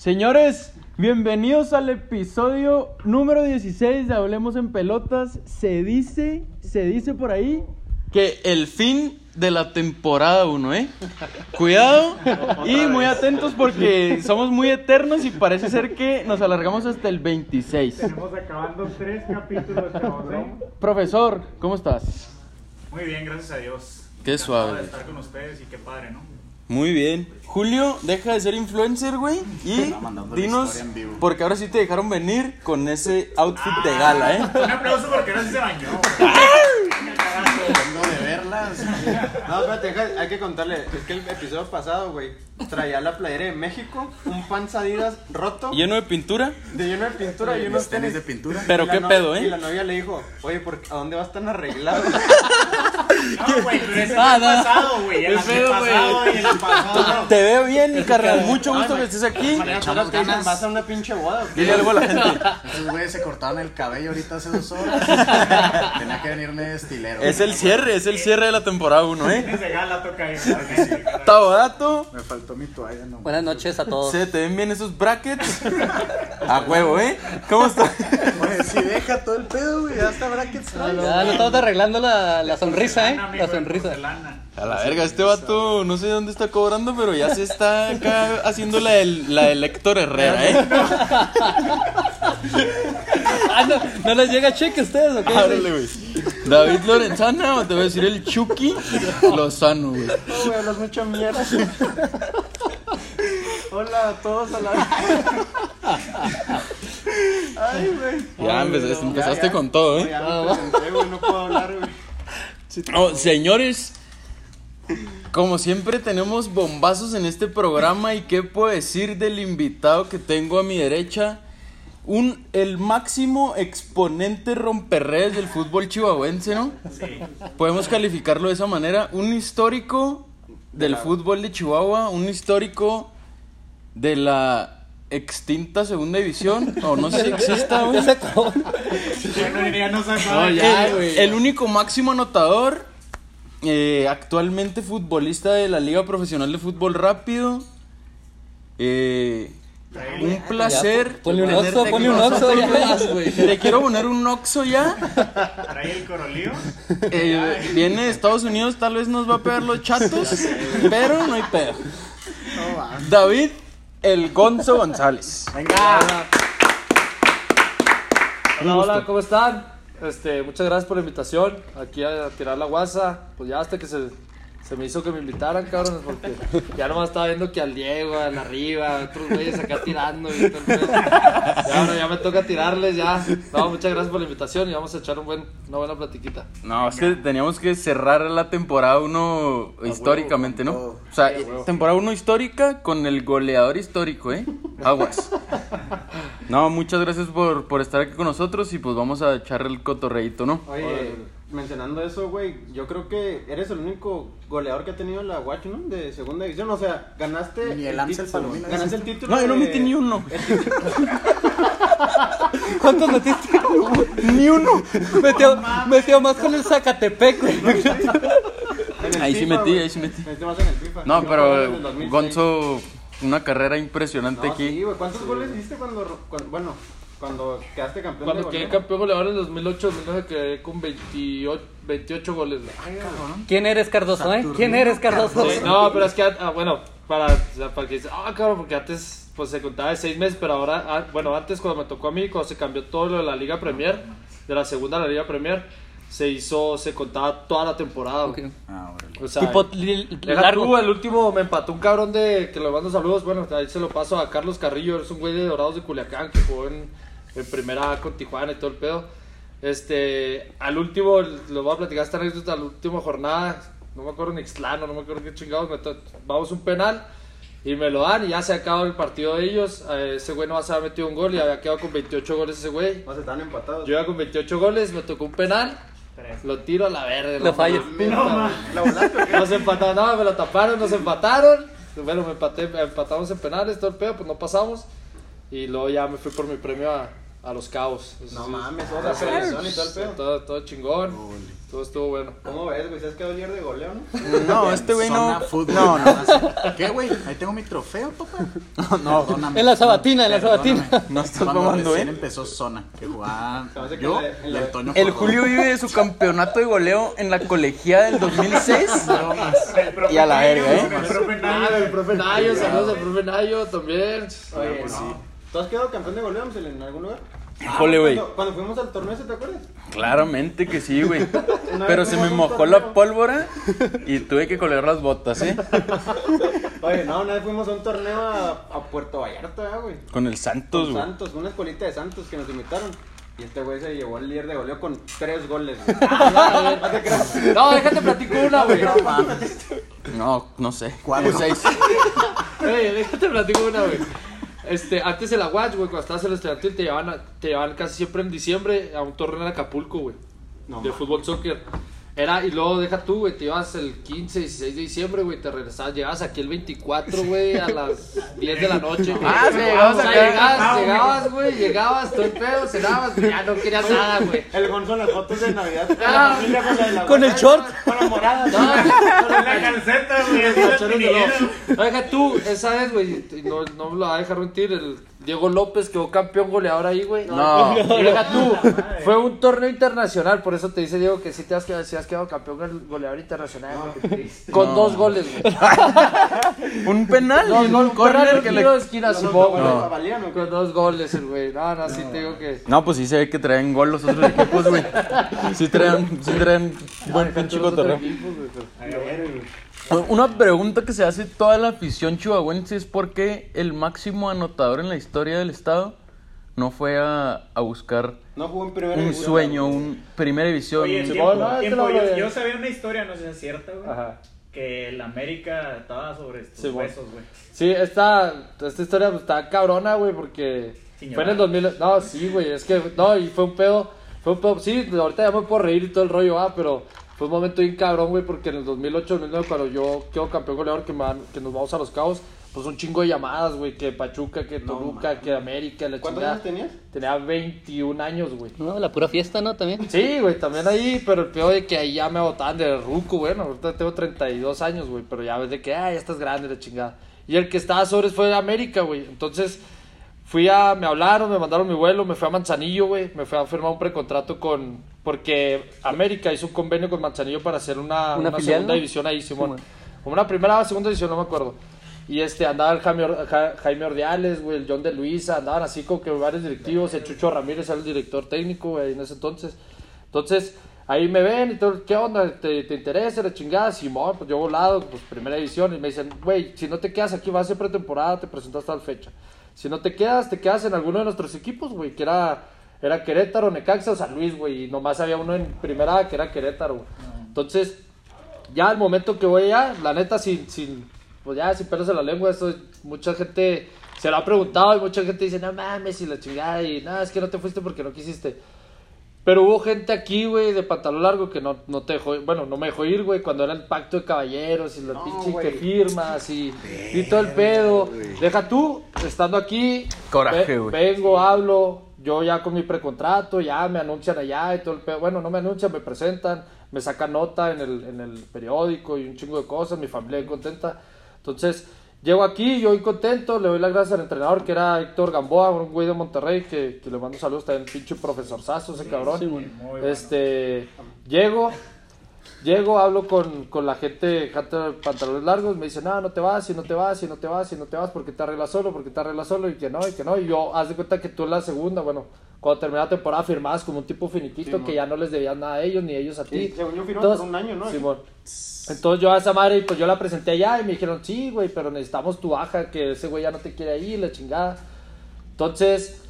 Señores, bienvenidos al episodio número 16 de Hablemos en Pelotas. Se dice, se dice por ahí que el fin de la temporada 1, ¿eh? Cuidado y muy atentos porque somos muy eternos y parece ser que nos alargamos hasta el 26. Estamos acabando tres capítulos, ¿eh? Profesor, ¿cómo estás? Muy bien, gracias a Dios. Qué Encantado suave. de estar con ustedes y qué padre, ¿no? Muy bien. Julio, deja de ser influencer, güey. Y dinos, historia en vivo. porque ahora sí te dejaron venir con ese outfit de gala, ¿eh? Un aplauso porque no se bañó. No, espérate, deja- hay que contarle. Es que el episodio pasado, güey, traía la playera de México, un Panzadidas roto, Lleno de pintura. de lleno de pintura y unos tenis tenis de pintura. Pero Y qué no- pedo, Y ¿eh? la novia le dijo, oye, ¿por qué- ¿a dónde vas tan arreglado? No, güey, pero ese Ah, el no. pasado, güey. El pedo, pasado y el pasado. Te veo bien, mi carnal. Mucho gusto que estés aquí. Echamos ganas. ¿Vas a una pinche boda? Dile algo a la gente. Esos güeyes se cortaron el cabello ahorita hace dos horas. Tenía que venirme de estilero. Es el cierre, es el cierre de la temporada 1, ¿eh? Ese gala toca ahí. Tabodato. Me faltó mi toalla, no. Buenas noches a todos. ¿Se te ven bien esos brackets? A huevo, ¿eh? ¿Cómo estás? Oye, si deja todo el pedo, güey. Ya está brackets. Ya lo estamos arreglando la, la sonrisa, ¿eh? La de sonrisa. A la verga, este vato no sé dónde está cobrando, pero ya se está acá haciendo la del, la del Héctor Herrera, ¿eh? Ah, no, ¿no les llega cheque a ustedes o qué? Ábrele, güey. David Lorenzana, o te voy a decir el Chucky Lozano, güey. No, güey, hablas mucha mierda. Hola a todos a la Ay, güey. Ya empezaste, empezaste con todo, ¿eh? ya me presenté, güey, no puedo hablar, güey. Oh, señores, como siempre tenemos bombazos en este programa y qué puedo decir del invitado que tengo a mi derecha. Un, el máximo exponente romperredes del fútbol chihuahuense, ¿no? Podemos calificarlo de esa manera. Un histórico del fútbol de Chihuahua, un histórico de la extinta segunda división, o no sé si exista, güey. Ya no se acaba. el, el único máximo anotador, eh, actualmente futbolista de la Liga Profesional de Fútbol Rápido. Eh, un placer. Ponle un oxo, ponle un oxo ya. Te quiero poner un oxo ya. Trae el corolío. Eh, viene de Estados Unidos, tal vez nos va a pegar los chatos, pero no hay pedo. David, el Gonzo González. Hola, hola, ¿cómo están? Este, muchas gracias por la invitación aquí a tirar la guasa. Pues ya hasta que se, se me hizo que me invitaran, cabrones, porque ya nomás estaba viendo que al Diego, al arriba, otros güeyes acá tirando. Y todo el pedo. ya, ahora ya me toca tirarles, ya. No, muchas gracias por la invitación y vamos a echar un buen, una buena platiquita. No, es que teníamos que cerrar la temporada 1 históricamente, ¿no? O sea, temporada 1 histórica con el goleador histórico, ¿eh? Aguas. No, muchas gracias por, por estar aquí con nosotros y pues vamos a echar el cotorreito, ¿no? Oye, mencionando eso, güey, yo creo que eres el único goleador que ha tenido la Watch, ¿no? De segunda división, o sea, ganaste Ni el Amsel título, Palomino, Ganaste el título No, yo no de- metí ni uno. ¿Cuántos metiste? Ni uno. Metió, metió más con el Zacatepec, güey. el Ahí sí metí, ahí sí metí. Metiste más en el FIFA. No, el pero 2006. Gonzo, una carrera impresionante No, aquí. sí, güey, ¿cuántos goles hiciste cuando, cuando- bueno, cuando quedaste campeón Cuando de quedé goleo? campeón goleador en 2008-2009 quedé con 28, 28 goles. güey. ¿Quién eres, Cardoso, eh? ¿Quién eres, Cardoso? Sí, no, pero es que, ah, bueno, para, o sea, para que dices, ah, cabrón, porque antes pues se contaba de seis meses, pero ahora, ah, bueno, antes cuando me tocó a mí, cuando se cambió todo lo de la Liga Premier, de la segunda a la Liga Premier, se hizo, se contaba toda la temporada. güey. Ok. Ah, órale. O sea, Tipo li- deja largo. tú, el último me empató un cabrón de, que le mando saludos, bueno, ahí se lo paso a Carlos Carrillo, es un güey de Dorados de Culiacán que jugó en, en primera A con Tijuana y todo el pedo. Este, al último, lo voy a platicar esta anécdota, la última jornada, no me acuerdo ni Ixtlano, no me acuerdo qué chingados, vamos un penal y me lo dan y ya se acabó el partido de ellos. Eh, ese güey no se había metido un gol y había quedado con 28 goles ese güey. O sea, están empatados. Yo iba con 28 goles, me tocó un penal, lo tiro a la verde. Lo falla. ¿La volaste o qué? Nos empataron, no, me lo taparon, nos empataron. Bueno, me empaté, empatamos en penales, todo el pedo, pues no pasamos. Y luego ya me fui por mi premio a, a los cabos. Eso No sí. mames, toda la selección y todo el pedo. Todo, todo chingón. Todo estuvo bueno. ¿Cómo ves, güey? ¿Sabes quedó líder de goleo, no? No, este güey no. Fútbol. No, no. ¿Qué, güey? Ahí tengo mi trofeo, papá. No, Perdóname. En la sabatina, en la sabatina. No estás mamando, ¿eh? empezó Zona, que que yo y la- el. Julio vive de su campeonato de goleo en la colegiada del 2006. El profe Y a la verga, ¿eh? El profe Nayo. el profe Nayo, saludos al profe Nayo también. Oye, no. ¿Tú has quedado campeón de goleo, en algún lugar? Híjole, güey. Cuando, cuando fuimos al torneo, ¿se te acuerdas? Claramente que sí, güey. Pero se me mojó la pólvora y tuve que coler las botas, ¿eh? Oye, no, una vez fuimos a un torneo a, a Puerto Vallarta, ¿eh, güey. Con el Santos, Con güey. Santos, una escuelita de Santos que nos invitaron. Y este güey se llevó el líder de goleo con tres goles, güey. No déjate platico una, güey. No, no sé. Cuatro. Seis. Ey, déjate platico una, güey. Este, antes de la Watch, güey, cuando estabas en el estudiantil, te llevaban, a- te llevaban casi siempre en diciembre a un torneo en Acapulco, güey. No, de ma. fútbol soccer. Era, y luego deja tú, güey, te ibas el 15, 16 de diciembre, güey, te regresabas, llegabas aquí el 24, güey, a las 10 de la noche. güey. Ah, sí, llegabas o sea, llegabas, llegabas, güey, llegabas, todo el pedo, cenabas, ya no querías nada, güey. El Gonzo las fotos de Navidad. con Ah, la familia, con la de la Con el short. Con la morada. No, Con la calceta, güey. No, deja tú, esa vez, güey, no, no me lo va a dejar mentir, el Diego López quedó campeón goleador ahí, güey. No. Tú, fue un torneo internacional, por eso te dice Diego que sí te has quedado, sí has quedado campeón gol- goleador internacional. güey. Con No. dos goles, güey. Un penal No, no, un corner que le... de esquina, No, no, Simón, no, güey. Con dos goles, el güey. No, no, sí te digo que. No, pues sí se ve que traen gol los otros equipos, güey. Sí traen, sí traen buen pinche cotorreo. Una pregunta que se hace toda la afición chihuahuense es por qué el máximo anotador en la historia del estado no fue a, a buscar No jugó en primera un división, sueño, un primera división. Oye, un- Sí, tiempo, no, tiempo, lo yo, sabía una historia, no sé si es cierta, güey. Ajá. Que el América estaba sobre estos Sí, huesos, güey. Sí, esta, esta historia pues, está cabrona, güey, porque fue en el llorar. 2000. No, sí, güey, es que. No, y fue un pedo. Fue un pedo. Sí, ahorita ya me puedo reír y todo el rollo, ah, pero fue un momento bien cabrón, güey, porque en el 2008, 2009, cuando yo quedo campeón goleador, que, nos vamos a los cabos, pues un chingo de llamadas, güey, que Pachuca, que Toluca, que América, la ¿Cuántos chingada. años tenías? Tenía 21 años, güey. No, la pura fiesta, ¿no? También. Sí, güey, también ahí, pero el peor de que ahí ya me botaban de ruco, güey. no, ahorita tengo 32 años, güey, pero ya ves de que, ah, ya estás grande, la chingada. Y el que estaba sobre fue de América, güey. Entonces, fui a, me hablaron, me mandaron mi vuelo, me fui a Manzanillo, güey. Me fui a firmar un precontrato con, porque América hizo un convenio con Manzanillo para hacer una, ¿Una una filial, segunda no? división ahí, Simón. Como una primera o segunda división, no me acuerdo. Y este, andaba el Jaime, Ja- Jaime Ordiales, güey, el John de Luisa, andaban así como que varios directivos, el Chucho Ramírez era el director técnico, güey, en ese entonces. Entonces, ahí me ven y todo, ¿qué onda? ¿Te, te interesa la chingada? Simón, pues yo volado, pues primera división, y me dicen, güey, si no te quedas aquí, vas a ser pretemporada, te presentas tal fecha. Si no te quedas, te quedas en alguno de nuestros equipos, güey, que era, era Querétaro, Necaxa o San Luis, güey, y nomás había uno en primera que era Querétaro, güey. Entonces, ya al momento que voy allá, la neta, sin, sin, pues ya, sin pelos en la lengua, esto, mucha gente se lo ha preguntado y mucha gente dice, no mames, y la chingada, y nada, es que no te fuiste porque no quisiste. Pero hubo gente aquí, güey, de pantalón largo que no, no te dejó, bueno, no me dejó ir, güey, cuando era el pacto de caballeros y la No, pinche güey. que firmas y, y todo el pedo. Deja tú, estando aquí, Coraje, ve- güey. vengo, hablo, yo ya con mi precontrato, ya me anuncian allá y todo el pedo. Bueno, no me anuncian, me presentan, me sacan nota en el, en el periódico y un chingo de cosas, mi familia bien contenta. Entonces, llego aquí, yo contento, le doy las gracias al entrenador que era Héctor Gamboa, un güey de Monterrey, que, que le mando saludos también, pinche profesor Sazo, ese cabrón. Sí, bueno. Este, llego, llego, hablo con, con la gente, pantalones largos, me dicen, no, no te vas, y no te vas, y no te vas, y no te vas, porque te arreglas solo, porque te arreglas solo, y que no, y que no, y yo, haz de cuenta que tú en la segunda, bueno, cuando terminé la temporada firmabas como un tipo finiquito Sí, que ya no les debías nada a ellos, ni ellos a ti. Sí, según yo firmó Entonces- por un año, ¿no? Simón. Entonces yo a esa madre, pues yo la presenté allá y me dijeron, sí, güey, pero necesitamos tu baja, que ese güey ya no te quiere ahí, la chingada. Entonces,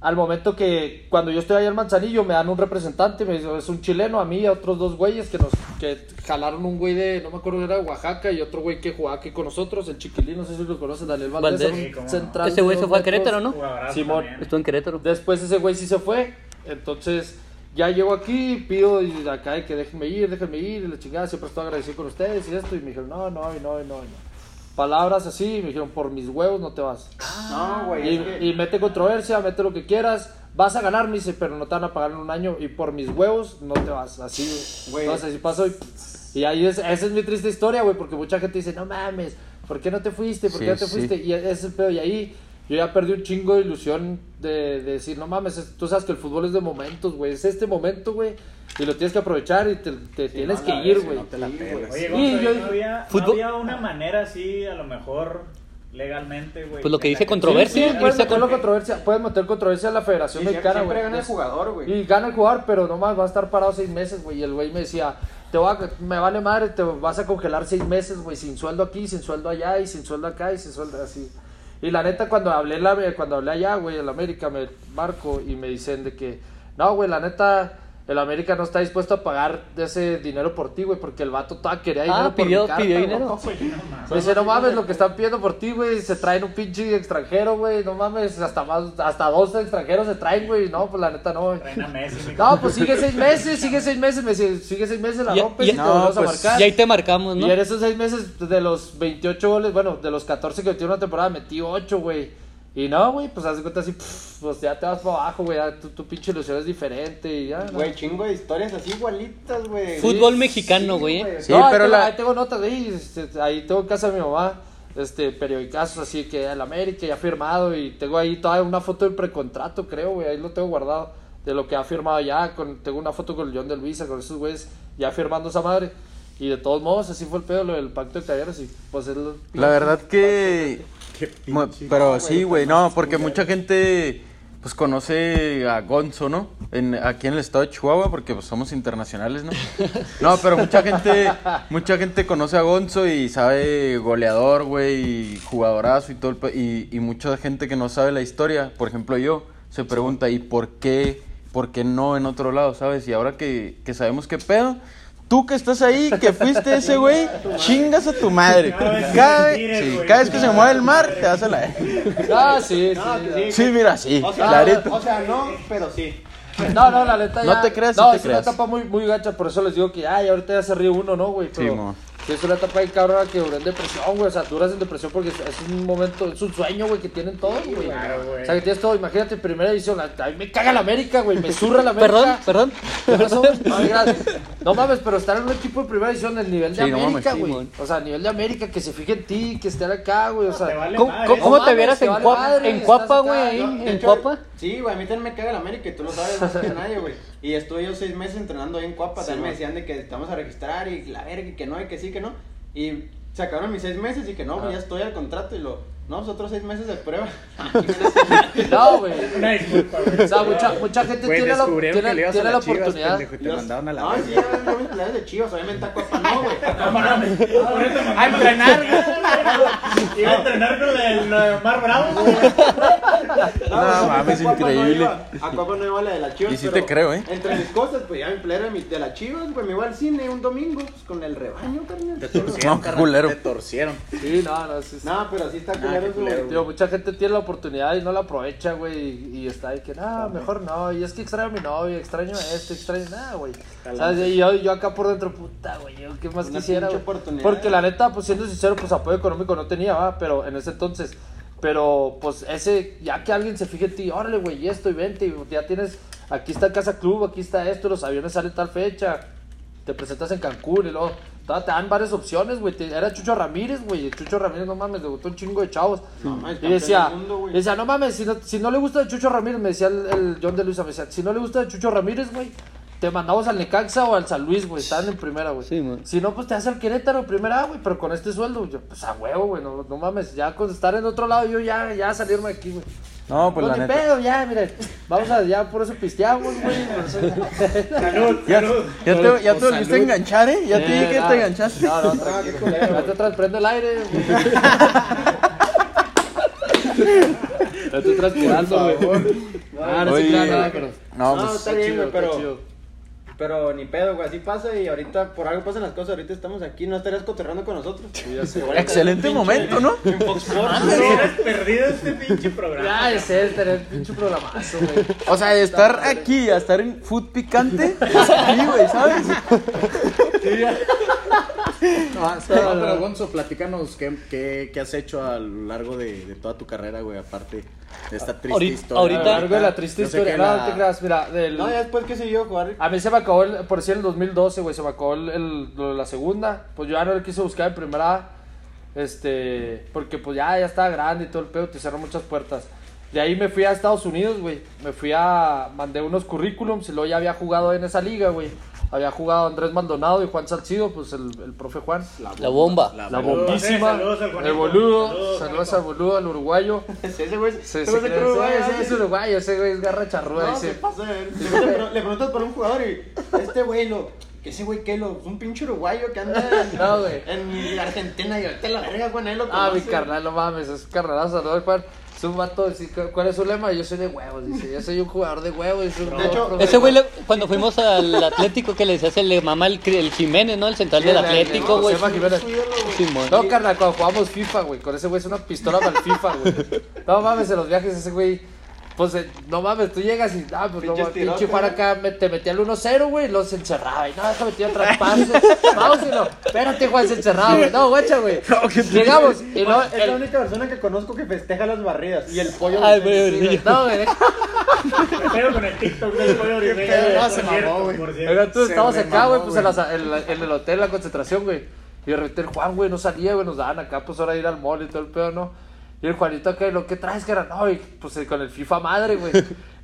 al momento que cuando yo estoy allá en Manzanillo, me dan un representante, me dice, es un chileno, a mí y a otros dos güeyes que nos que jalaron un güey de, no me acuerdo, era de Oaxaca y otro güey que jugaba aquí con nosotros, el chiquilín, no sé si lo conocen, Daniel Valdés, Valdés. Sí, central Ese güey se fue a. Querétaro, ¿no? Simón. también. Estuvo en Querétaro. Después ese güey sí se fue. Entonces ya llego aquí, pido y acá de que déjenme ir, déjenme ir. Y la chingada, siempre estoy agradecido con ustedes y esto. Y me dijeron, no, no, y no, y no, y no. Palabras así, me dijeron, por mis huevos no te vas. No, güey. Y, es que- y mete controversia, mete lo que quieras. vas a ganar, me dice, pero no te van a pagar en un año y por mis huevos no te vas. Así, güey. Entonces, así pasó y, y ahí es, esa es mi triste historia, güey, porque mucha gente dice, no mames, ¿por qué no te fuiste? ¿Por qué Sí, no te sí. fuiste? Y ese es el pedo, y ahí yo ya perdí un chingo de ilusión de, de decir, no mames, es- tú sabes que el fútbol es de momentos, güey, es este momento, güey, y lo tienes que aprovechar y te, te tienes no, que ir, güey. no te la Sí. Oye, Sí, yo- ¿no había, no había una manera así, a lo mejor legalmente, güey? Pues lo que dice controversia, Sí, sí, puedes meter con- controversia, puedes meter controversia en la Federación Sí, Mexicana, siempre güey. gana el jugador, güey. Y gana el jugador, pero nomás va a estar parado seis meses, güey. Y el güey me decía, te voy a, me vale madre, te vas a congelar seis meses, güey, sin sueldo aquí, sin sueldo allá, y sin sueldo acá, y sin sueldo así. Y la neta, cuando hablé, la, cuando hablé allá, güey, en la América, me marco y me dicen de que, no, güey, la neta, el América no está dispuesto a pagar ese dinero por ti, güey, porque el vato todavía quería dinero Ah, por pidió, mi carta, pidió dinero. Me dice, no mames, lo que están pidiendo por ti, güey, se traen un pinche extranjero, güey, no mames, hasta más, hasta dos extranjeros se traen, güey, no, pues la neta no, güey. No, pues sigue seis meses, sigue seis meses, me dice, sigue seis meses, la rompes ya- y te no, a pues, marcar. Y ahí te marcamos, ¿no? Y en esos seis meses, de los 28 goles, bueno, de los 14 que metí en una temporada, metí 8, güey. Y no, güey, pues haz de cuenta así, pff, pues ya te vas para abajo, güey, ya tu, tu pinche ilusión es diferente y ya. ¿no? Güey, chingo de historias así igualitas, güey. Fútbol Sí, mexicano, güey. Sí, no, ahí pero tengo, la- ahí tengo notas, güey, este, ahí tengo en casa de mi mamá, este, periodicazos así que el América ya ha firmado y tengo ahí toda una foto del precontrato, creo, güey, ahí lo tengo guardado, de lo que ha firmado ya, con, tengo una foto con el John de Luisa, con esos güeyes ya firmando esa madre. Y de todos modos, así fue el pedo, lo del pacto de caballeros y pues es lo- La verdad que... Pero sí, güey, no, porque mucha gente pues conoce a Gonzo, ¿no? En, aquí en el estado de Chihuahua, porque pues, somos internacionales, ¿no? No, pero mucha gente, mucha gente conoce a Gonzo y sabe goleador, güey, y jugadorazo y todo, el y, y mucha gente que no sabe la historia, por ejemplo yo, se pregunta, ¿y por qué, por qué no en otro lado, sabes? Y ahora que, que sabemos qué pedo, tú que estás ahí, que fuiste ese güey, chingas a tu madre. Cada sí, cada vez que se mueve el mar, te vas a la... Ah, sí, sí. Sí. Sí, mira, sí, O sea, clarito. o sea, no, pero sí. No, no, la neta ya. No te creas, sí No, te es creas. una etapa muy, muy gacha, por eso les digo que ay, ahorita ya se ríe uno, ¿no, güey? Pero mo. Sí, es una etapa bien cabrona que duré en depresión, güey. O sea, duras en depresión porque es, un momento, es un sueño, güey, que tienen todos, güey. Claro, güey. O sea, que tienes todo. Imagínate, primera edición. A, mí me caga la América, güey. Me zurra la América. Perdón, perdón. No, gracias. No mames, pero estar en un equipo de primera edición del nivel de Sí, no mames, América, sí, güey. o sea, nivel de América, que se fije en ti, que estén acá, güey. O sea, Te vale ¿Cómo, madre, cómo- cómo No te vieras te en, vale Cuapa- madre, en Cuapa, acá, güey? ahí, yo- en Cuapa. Sí, güey, a mí también me caga el América y tú lo sabes más que nadie, güey. Y estuve yo seis meses entrenando ahí en Cuapa. también me decían de que estamos a registrar y la verga y que no, y que sí, que no. Y se acabaron mis seis meses y que no, pues ya estoy al contrato y lo. No, pues otros seis meses de prueba. No, güey. Una disculpa, güey. O sea, mucha, mucha gente Güey, tiene la, descubrieron tiene, que le ibas a tiene la oportunidad. pendejo, y te mandaron a la No, sí, ya yo mis peleas de chivas, obviamente a Cuapa no, güey. No mames. A entrenar, güey. Iba a entrenar con el Mar Bravo, güey. No, mames, a no increíble. a Cuapa no iba la de las chivas. Y sí te creo, ¿eh? Entre mis cosas, pues ya mi pelea de las chivas, güey. Me iba al cine un domingo pues, con el rebaño, carnal. Te torcieron, No, carnal, culero. Te torcieron. Sí, no, no, sí. No, pero sí está culero qué güey. Mucha gente tiene la oportunidad y no la aprovecha, güey, y, y está ahí que, no, mejor no, y es que extraño a mi novio, extraño esto, extraño nada, güey. ¿Sabes? Y yo, yo acá por dentro, puta, güey, yo qué más Una quisiera, pinche güey. oportunidad. Porque la neta, pues siendo sincero, pues apoyo económico no tenía, va, pero en ese entonces, pero pues ese, ya que alguien se fije en ti, órale, güey, y esto, y vente, y ya tienes, aquí está Casa Club, aquí está esto, los aviones salen tal fecha, te presentas en Cancún y luego te dan varias opciones, güey. Era Chucho Ramírez, güey. Chucho Ramírez, no mames, debutó un chingo de chavos. No mames, y decía, mundo, decía, no mames, si no, si no le gusta de Chucho Ramírez, me decía el, el John de Luisa, me decía, si no le gusta de Chucho Ramírez, güey, te mandamos al Necaxa o al San Luis, güey. Estaban en primera, güey. Sí, si no, pues te vas al Querétaro, primera, güey. Pero con este sueldo, yo, pues a huevo, güey. No, no mames, ya con estar en otro lado, yo ya, ya salirme de aquí, güey. No, pues no, la ni neta. pedo, ya, miren. Vamos a, ya por eso pisteamos, güey. Salud, Ya, salud. ya te, ya te Pues, volviste a enganchar, ¿eh? Ya te dije que no, te enganchaste. No, no, tranquilo. Ya te traes, prende el aire. güey. Ya estoy transpirando, güey. Ah, no. No, No, pues. está bien, güey, está pero. chido. Pero ni pedo, güey, así pasa y ahorita por algo pasan las cosas, ahorita estamos aquí, no estarías cotorreando con nosotros. Excelente momento, ¿no? En Fox Sports. Hubieras perdido este pinche programa. Ya, ese es tener pinche programazo, güey. O sea, de estar aquí a estar en food picante, pues aquí, güey, ¿sabes? No, no, pero Gonzo, platícanos qué, qué, qué has hecho a lo largo de, de toda tu carrera, güey, aparte de esta triste Ahorita- historia. ahorita- A lo largo de la triste historia. No, la- te creas, mira, del... No, ya después que siguió jugar. A mí se me acabó, el, por decir, el 2012, güey, se me acabó el, el- la segunda. Pues yo ya no le quise buscar en primera este, porque pues ya, ya estaba grande y todo el pedo, te cerró muchas puertas. De ahí me fui a Estados Unidos, güey. Me fui a, mandé unos currículums y luego ya había jugado en esa liga, güey. Había jugado Andrés Maldonado y Juan Salcido, pues el, el profe Juan. La bomba. La La bomba. bombísima, Saludos al Juanito. el boludo, Saludos, al boludo, al uruguayo. Ese güey. Sí, ese sí, güey sí, se cree uruguayo, ese es uruguayo, ese güey es garra charrúa. No, se pasa. Le, le- le preguntas por un jugador y este güey lo. Ese güey que lo. Un pinche uruguayo que anda en, No, güey. en Argentina y ahorita la verga, güey. Lo Ah, mi carnal, no mames, es carnalazo, ¿no? Juan? Es un vato, dice, ¿cu- ¿cuál es su lema? Yo soy de huevos, dice, yo soy un jugador de huevos. es un De hecho, Ese güey, le- cuando fuimos al Atlético, que le decía, se le mama el, el Jiménez, ¿no? El central Sí, del el- el Atlético, güey. Josema Jiménez. Simón. No, carnal, cuando jugamos FIFA, güey, con ese güey es una pistola para el FIFA, güey. No mames, en los viajes ese güey, pues, eh, no mames, tú llegas y, ah, pues, no mames, pinche ¿no? acá, me- te metía al 1-0, güey, y luego se encerraba, y no, déjame tirar traspase, vamos, y lo, espérate, Juan, se encerraba, güey, no, guacha, güey. Llegamos, y luego, Es la única persona que conozco que festeja las barridas. y el pollo, Ay, güey, no, güey, deja- ¿Qué pedo con el TikTok del pollo Por se mamó, güey. Oigan, tú me acá, güey, pues en, güey. la- en la- en el hotel, la concentración, güey. Y de repente el Juan, güey, no salía, güey, nos daban acá, pues ahora ir al mall y todo el pedo, ¿no? Y el Juanito acá, lo que traes, que no, y, pues eh, con el FIFA madre, güey.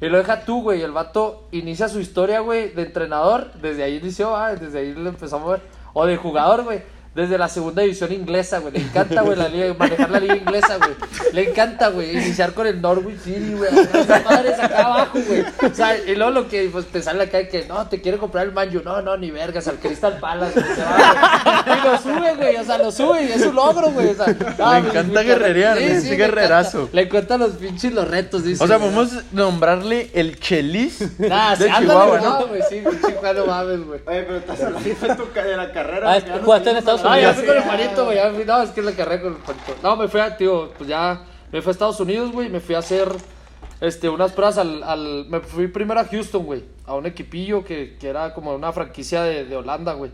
Y lo deja tú, güey, el vato inicia su historia, güey, de entrenador, desde ahí inició, ah, desde ahí le empezamos a ver. O de jugador, güey. Desde la segunda división inglesa, güey. Le encanta, güey, la liga, manejar la liga inglesa, güey. Le encanta, güey, iniciar con el Norwich City, güey. Esas madres acá abajo, güey. O sea, y luego lo que, pues, te sale acá de que, no, te quiere comprar el Manju. No, no, ni vergas, al Crystal Palace. güey, se va, güey. Y lo sube, güey, o sea, lo sube y es un logro, güey. O sea, no, Le me- encanta guerrerear, Sí, sí, le guerrerazo. encanta. Le encantan los pinches los retos, dice. O sea, podemos nombrarle el chelis Nah, de sí, ándale, Chihuahua, güey, ¿no? no, güey, sí, pinche Juan, no mames, güey. Oye, pero estás hablando de, tu, de la carrera. Ah, jugaste en Estados Ah, ya fui con el Juanito, güey. ya fui- No, es que la carrera con el Juanito. No, me fui a, tío, pues ya. Me fui a Estados Unidos, güey. Me fui a hacer este, unas pruebas al, al. Me fui primero a Houston, güey. A un equipillo que, que era como una franquicia de, de Holanda, güey.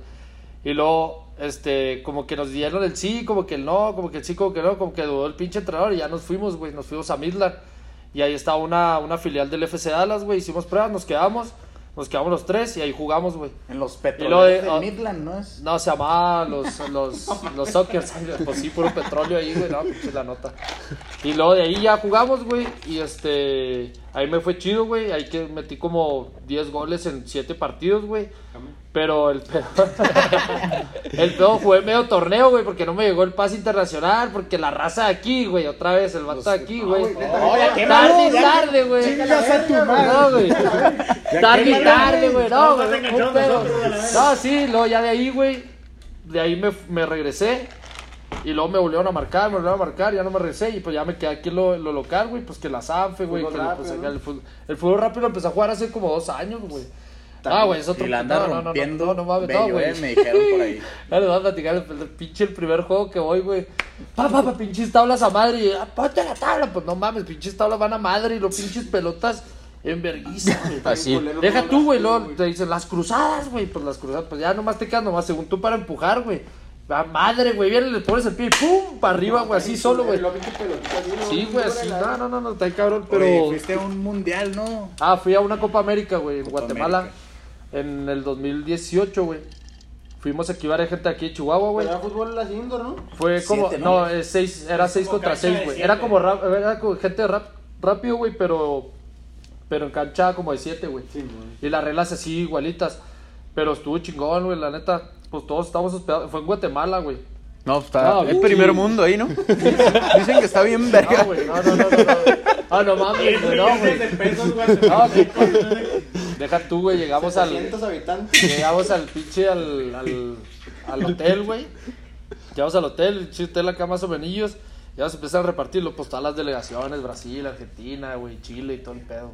Y luego, este, como que nos dieron el sí, como que el no, como que el sí, como que no, como que dudó el pinche entrenador. Y ya nos fuimos, güey. Nos fuimos a Midland. Y ahí estaba una, una filial del FC Dallas, güey. Hicimos pruebas, nos quedamos. Nos quedamos los tres y ahí jugamos, güey. En los petroleros de- de, ah, Midland, ¿no es? No, se llamaba los, los, los Sockers. Pues sí, puro petróleo ahí, güey. No, pinche la nota. Y luego de ahí ya jugamos, güey. Y este. Ahí me fue chido, güey. Ahí que metí como 10 goles en 7 partidos, güey. Pero el pedo. el pedo jugué medio torneo, güey. Porque no me llegó el pase internacional. Porque la raza de aquí, güey. Otra vez, el vato de aquí, güey. Tarde, tarde, güey. No, güey. Tarde, tarde, güey. No, güey. No, sí, luego ya de ahí, güey. De ahí me, me regresé. Y luego me volvieron a marcar, me volvieron a marcar, ya no me regresé. Y pues ya me quedé aquí en lo, en lo local, güey. Pues que la Sanfe, güey. Fútbol que le- rápido, pues, ¿no? el, fútbol, el fútbol rápido lo empecé a jugar hace como dos años, güey. Ah, güey, es otro Y la anda no, no, no, rompiendo. No, no, mames, bello, no, güey. eh, me dijeron por ahí. Ya les voy a platicar el, el pinche el primer juego que voy, güey. Pa, pa, pa, pinches tablas a madre. Y, ah, ponte la tabla. Pues no mames, pinches tablas van a madre y los pinches pelotas en verguiza, güey. Así. Deja ¿cómo tú, güey, luego te dicen las cruzadas, güey. Pues las cruzadas, pues ya nomás te quedas nomás según tú para empujar, güey. La madre, güey, viene, le pones el pie y pum, para arriba, güey, así solo, güey. Sí, güey, así, no, no, no, no, está ahí cabrón, Pero pero... fuiste a un mundial, ¿no? Ah, fui a una Copa América, güey, en Copa Guatemala, América. en el 2018, güey. Fuimos aquí, varias gente aquí de Chihuahua, güey. Era fútbol así indoor, ¿no? Fue como, Siete, no, ¿no? es seis, era seis como contra cancha seis, de güey. siete. Era como, rap- era como gente rap, rápido, güey, pero, pero en cancha como de siete, güey. Sí, güey. Y las reglas así igualitas. Pero estuvo chingón, güey, la neta. Pues todos estábamos hospedados. Fue en Guatemala, güey. No, está. No, es sí. primer mundo ahí, ¿no? Dicen que está bien verga. No, güey, no, no, no, no. no. Ah, no mames, güey, no, güey. No, sí, Deja tú, güey, llegamos al. 700 habitantes. Llegamos al pinche al, al, al hotel, güey. Llegamos al hotel, el hotel acá más o menos. Ya se empiezan a repartirlo, pues todas las delegaciones, Brasil, Argentina, güey, Chile y todo el pedo.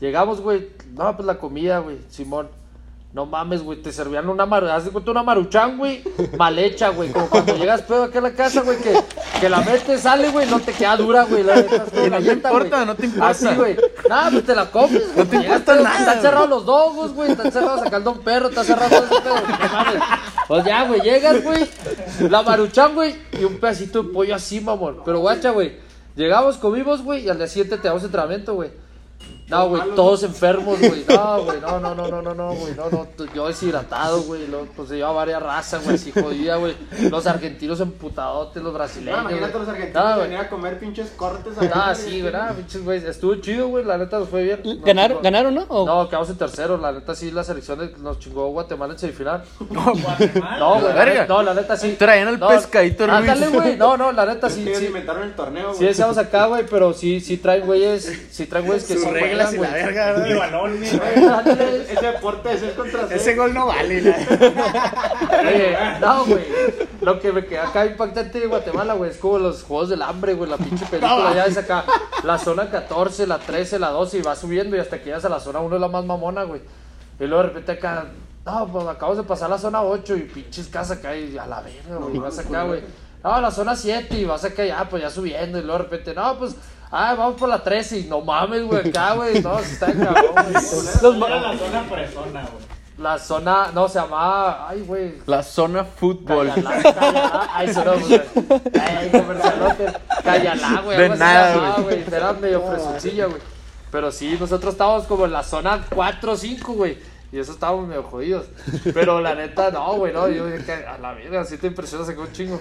Llegamos, güey, no, pues la comida, güey, Simón. No mames, güey, te servían una maru... Haz de cuenta una maruchan, güey, mal hecha, güey. Como cuando llegas pedo acá a la casa, güey, que, que la metes, sale, güey, no te queda dura, güey. La dejas no te importa, güey. no te importa. Así, güey. Nada, pues te la comes, No te importa nada, Están cerrados los dogos, güey. Están cerrados acá el don perro, está cerrado todo ese pedo. No mames. Pues ya, güey, llegas, güey. La maruchan, güey. Y un pedacito de pollo así, mamón. Pero guacha, güey. Llegamos, comimos, güey. Y al día siguiente te damos entrenamiento, güey. No, güey, todos enfermos, güey. No, güey, no, no, no, no, no, no, güey. No, no, yo deshidratado, güey. Pues se lleva varias razas, güey, así jodida, güey. Los argentinos emputadotes, los No, brasileños. imagínate güey. los argentinos No, venir a comer pinches cortes. Ah, sí, güey, nada, pinches, güey. Estuvo chido, güey. La neta nos fue bien. Nos ¿Ganaron, chingó- ¿Ganaron, no? ¿O- No, quedamos en tercero. La neta sí, la selección nos chingó Guatemala en semifinal. Guatemala. No, güey, verga. no, la neta sí. Traían al No, pescadito Ruiz. Ándale, güey. No, no, la neta sí. Sí, inventaron el torneo, sí güey. decíamos acá, güey, pero sí, sí traen güeyes, sí traen güeyes que sí reglas y la verga, balón, Ándale. Ese deporte es contra. Ese gol no vale. la- Oye, no, güey. Lo que me queda acá impactante de Guatemala, güey, es como los juegos del hambre, güey. La pinche película ya es acá. La zona 14, la 13, la 12 y va subiendo y hasta que llegas a la zona 1 es la más mamona, güey. Y luego de repente acá, no, pues acabamos de pasar la zona 8 y pinches casas acá y a la verga, güey. Vas acá, güey. No, la zona 7 y vas acá ya, pues ya subiendo y luego de repente, no, pues. Ah, vamos por la 13 y no mames, güey, acá, güey, no, se está cabrón, güey. Los Era la zona fresona, güey. La zona, no, se llamaba, ay, güey, La zona fútbol. Cayalá, Cayalá. Ay, sonó, güey. Ay, comercialote. Cayalá, güey. De así nada, güey. Era medio fresoncilla, güey. Pero sí, nosotros estábamos como en la zona 4 o 5, güey. Y eso estábamos medio jodidos. Pero la neta, no, güey, no. Yo dije, a la verga, sí te impresiona, se quedó un chingo.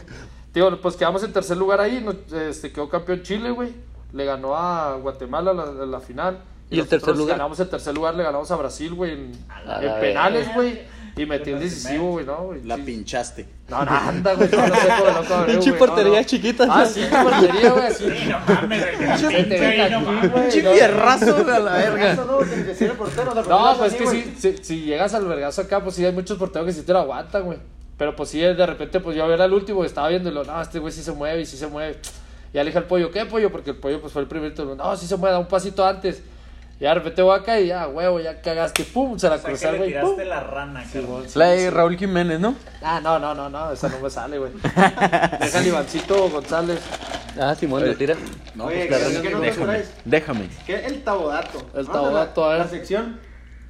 Tío, pues quedamos en tercer lugar ahí. no- Este, quedó campeón Chile, güey. Le ganó a Guatemala la, la final. ¿Y el tercer lugar? Ganamos el tercer lugar, le ganamos a Brasil, güey, en, penales, güey. Y metió el decisivo, güey, ¿no? La Sí. pinchaste. No, no, anda, güey, no, no sé cómo lo cabrón, Pinche portería no. chiquita, Ah, ¿no? sí, portería, güey. Sí, no mames, güey. Pinche fierrazo a la verga. Eso no, pues es que güey. si, si, si llegas al vergazo acá, pues sí hay muchos porteros que sí te lo aguantan, güey. Pero pues sí, de repente, pues yo era el último, estaba viendo y lo, no, este güey sí se mueve y sí se mueve. Y ya le dije al pollo, ¿qué pollo? Porque el pollo pues fue el primerito. No, sí se mueve, da un pasito antes. Y de repente voy acá y ya, huevo, ya cagaste, pum, se la O sea, güey, pum. tiraste la rana, cabrón. La de Raúl Jiménez, ¿no? Ah, no, no, no, no, esa no me sale, güey. Deja al Ivancito González. Ah, Simón, lo tira. No, Oye, pues, ¿qué- claro, qué nos Déjame. ¿Qué? El tabodato. El tabodato, la, a ver. La sección.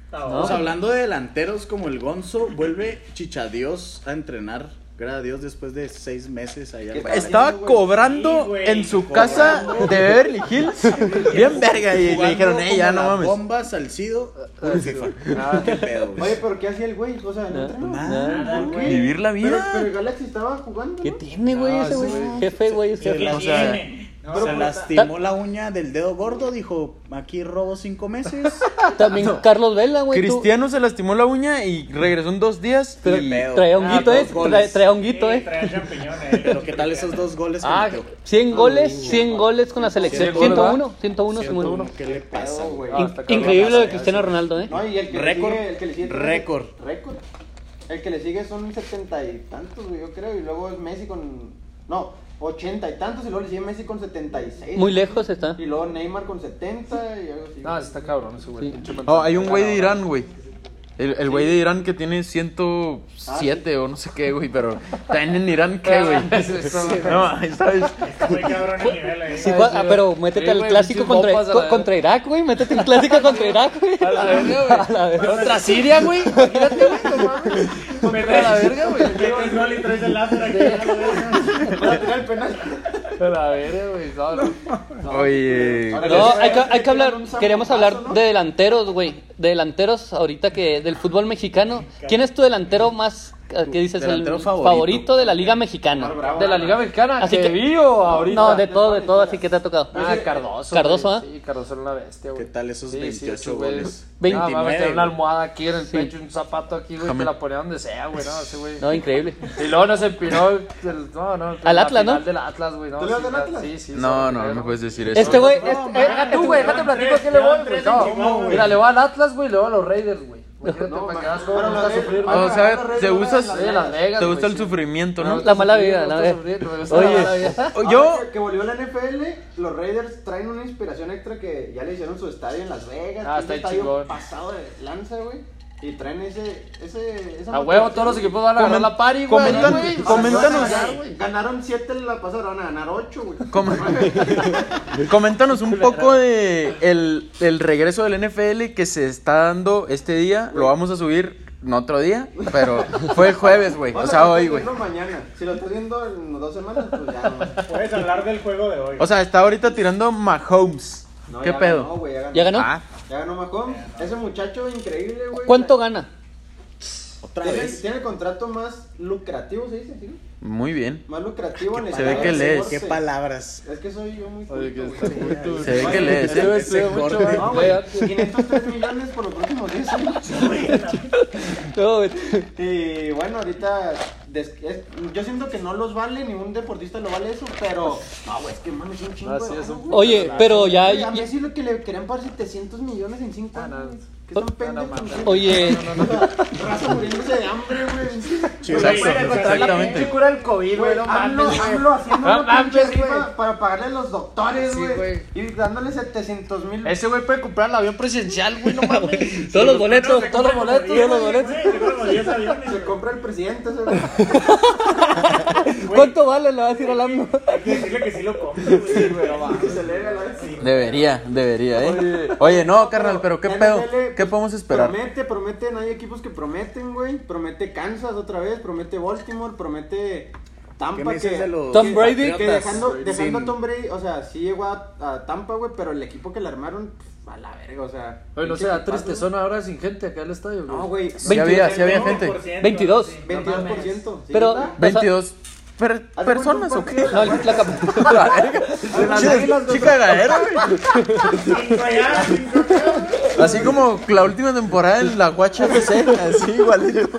Estamos hablando de delanteros como el Gonzo. Vuelve Chichadios a entrenar. Gracias a Dios después de seis meses allá. ¿Qué al-? Estaba güey. cobrando Sí, güey. en su casa de Beverly Hills. Bien verga. Y le Jugando dijeron, eh, ya no mames. Bomba, Salcido, puro FIFA. Ah. Qué pedo, güey. Oye, pero ¿qué hacía el güey? O sea, no entrenó. Nada, ¿Por qué? Vivir la Pero, vida. pero el Galaxy estaba jugando. ¿Qué ¿no? tiene, güey, No, ese güey? Jefe, güey, es que jefe. la- O sea, Tiene. No, Se pero- lastimó la uña del dedo gordo, dijo, aquí robo cinco meses. También Carlos Vela, güey. tú- Cristiano se lastimó la uña y regresó en dos días. Pero y- traía un Ah, guito, dos eh. Trae- Traía un Sí, guito, eh. traía champiñones. Pero ¿qué tal esos dos goles Ah, metió? 100 goles, 100 goles con la selección. 100 goles, 101, 101, Ciento Simón. uno, ¿Qué le pasa, güey? Ah. Increíble lo de Cristiano eso. Ronaldo, eh. No, y el que Récord. le sigue, el que le sigue Récord. Récord. El que le sigue son setenta y tantos, güey, yo creo, y luego es Messi con no, ochenta y tantos y luego le sigue Messi con setenta y seis. Muy lejos está. Y luego Neymar con 70 y algo así. No, está cabrón ese güey. Sí. Oh, hay un güey de Irán, güey. El, el güey de Irán que tiene 107 o no sé qué, güey, pero también en Irán, ¿qué, güey? No, ahí ¿sabes? Muy cabrón el nivel ahí. Sí, ah, pero métete Sí, al güey, clásico contra, co- contra Irak, güey. Métete al clásico contra Irak, güey. A la verga, güey. A la verga. Contra Siria, güey. Imagínate, güey, no mames. Vete a la verga, güey. Metes gol y traes el láser aquí. a la verga. Para tirar el penal. A la verga, güey. No, no. Oye, No, hay que, hay que hablar, zambonazo, hablar ¿no? de delanteros, güey. De delanteros ahorita que del fútbol mexicano. ¿Quién es tu delantero más, qué dices, el favorito. favorito. de la Liga Mexicana? Bravo, De la Liga Mexicana, Así que que- vi o ahorita. No, de todo, de todo, así que te ha tocado. Ah, Cardoso. Cardoso, güey. ¿ah? Sí, Cardoso era una bestia, güey. ¿Qué tal esos Sí, sí, 28 ese güey. goles? No, 29, mames, tenía una güey. almohada aquí en el Sí. pecho, un zapato aquí, güey, que la ponía donde sea, güey, no, ese güey. No, increíble. Y luego nos empinó el, no, no, Al la Atlas, ¿no? del Atlas, güey, no. ¿Tú le vas sí, al la- Atlas? Sí, sí. no, sí, no, güey, no puedes decir eso. Este güey, No, este- man, eh, Ah, tú, güey, déjate platico a qué le voy, güey. No, güey. mira, le voy al Atlas, güey, y le voy a los Raiders, güey. Imagínate, No, para que gusta Rey- sufrir, O sea, te gusta, te el sufrimiento, ¿no? La mala vida, la Oye. Yo, que, volvió la NFL, los Raiders traen una inspiración extra que ya le hicieron su estadio en Las Vegas. Ah, está pasado de lanza, güey. Y traen ese, ese, esa A huevo, todos los equipos van a ganar la pari, güey. comentan- güey. Ahora coméntanos. Ganaron 7 la pasada, van a ganar 8, güey. Com- Coméntanos un poco de el, el regreso del NFL que se está dando este día. Lo vamos a subir no otro día, pero fue el jueves, güey. O sea, hoy, güey. mañana. Si lo estás viendo en dos semanas, pues ya no. Puedes hablar del juego de hoy. O sea, está ahorita tirando Mahomes. No, ¿Qué ya pedo? Ganó, güey, ya ganó. ¿Ya ganó? Ah, Ya ganó Mahomes. Ese muchacho increíble, güey. ¿Cuánto gana? Otra Tiene, vez. tiene el contrato más lucrativo, ¿se dice? ¿Sí? Muy bien. Más lucrativo en la Se ve que lees. Qué palabras. Es que soy yo muy Oye, que culto, está Se ve que lees, ¿eh? estudia mucho, gordo. güey. No, güey, Léate. 503 millones por los próximos 10 años. No, güey. Y bueno, ahorita des- es- yo siento que no los vale, ningún deportista lo vale eso, pero no, güey, es que mames, es un chingo. Ah, de sí, es un-. Oye, pero ya. A Messi lo que le querían pagar 700 millones en 5 Ah, no. años. Que son no, pendejos. Oye, Raza muriéndose de hambre, güey. Exactamente. El COVID, Güey, no mames. AMLO haciendo No una pinche rifa para pagarle a los doctores, Sí, güey. güey. y dándole 700 mil. Ese güey puede comprar el avión presidencial, güey, no mames. todos los boletos, todos los boletos, todos los boletos. Se compra el presidente, ese güey. ¿Cuánto vale? Le va a decir al AMLO. Hay que decirle que sí lo compro, güey. pero va. Que se le haga la- sí. Debería, debería, ¿eh? Oye, no, carnal, pero ¿qué pedo? ¿Qué podemos esperar? Promete, prometen, hay equipos que prometen, güey. Promete Kansas otra vez, promete Baltimore, promete Tampa. ¿Qué me dices que, de los Tom Brady? que dejando, dejando a Tom Brady, o sea, sí llegó a, a Tampa, güey, pero el equipo que le armaron, a la verga, o sea. Oye, no sea triste, son ahora sin gente acá al estadio, güey. No, güey. Sí había, sí había gente. 22. 22%. sí, Pero- ¿verdad? 22 per- personas o qué? No, la cap- La verga. Chica- gadera, güey. Así como la última temporada en la Guacha FC, así igualito.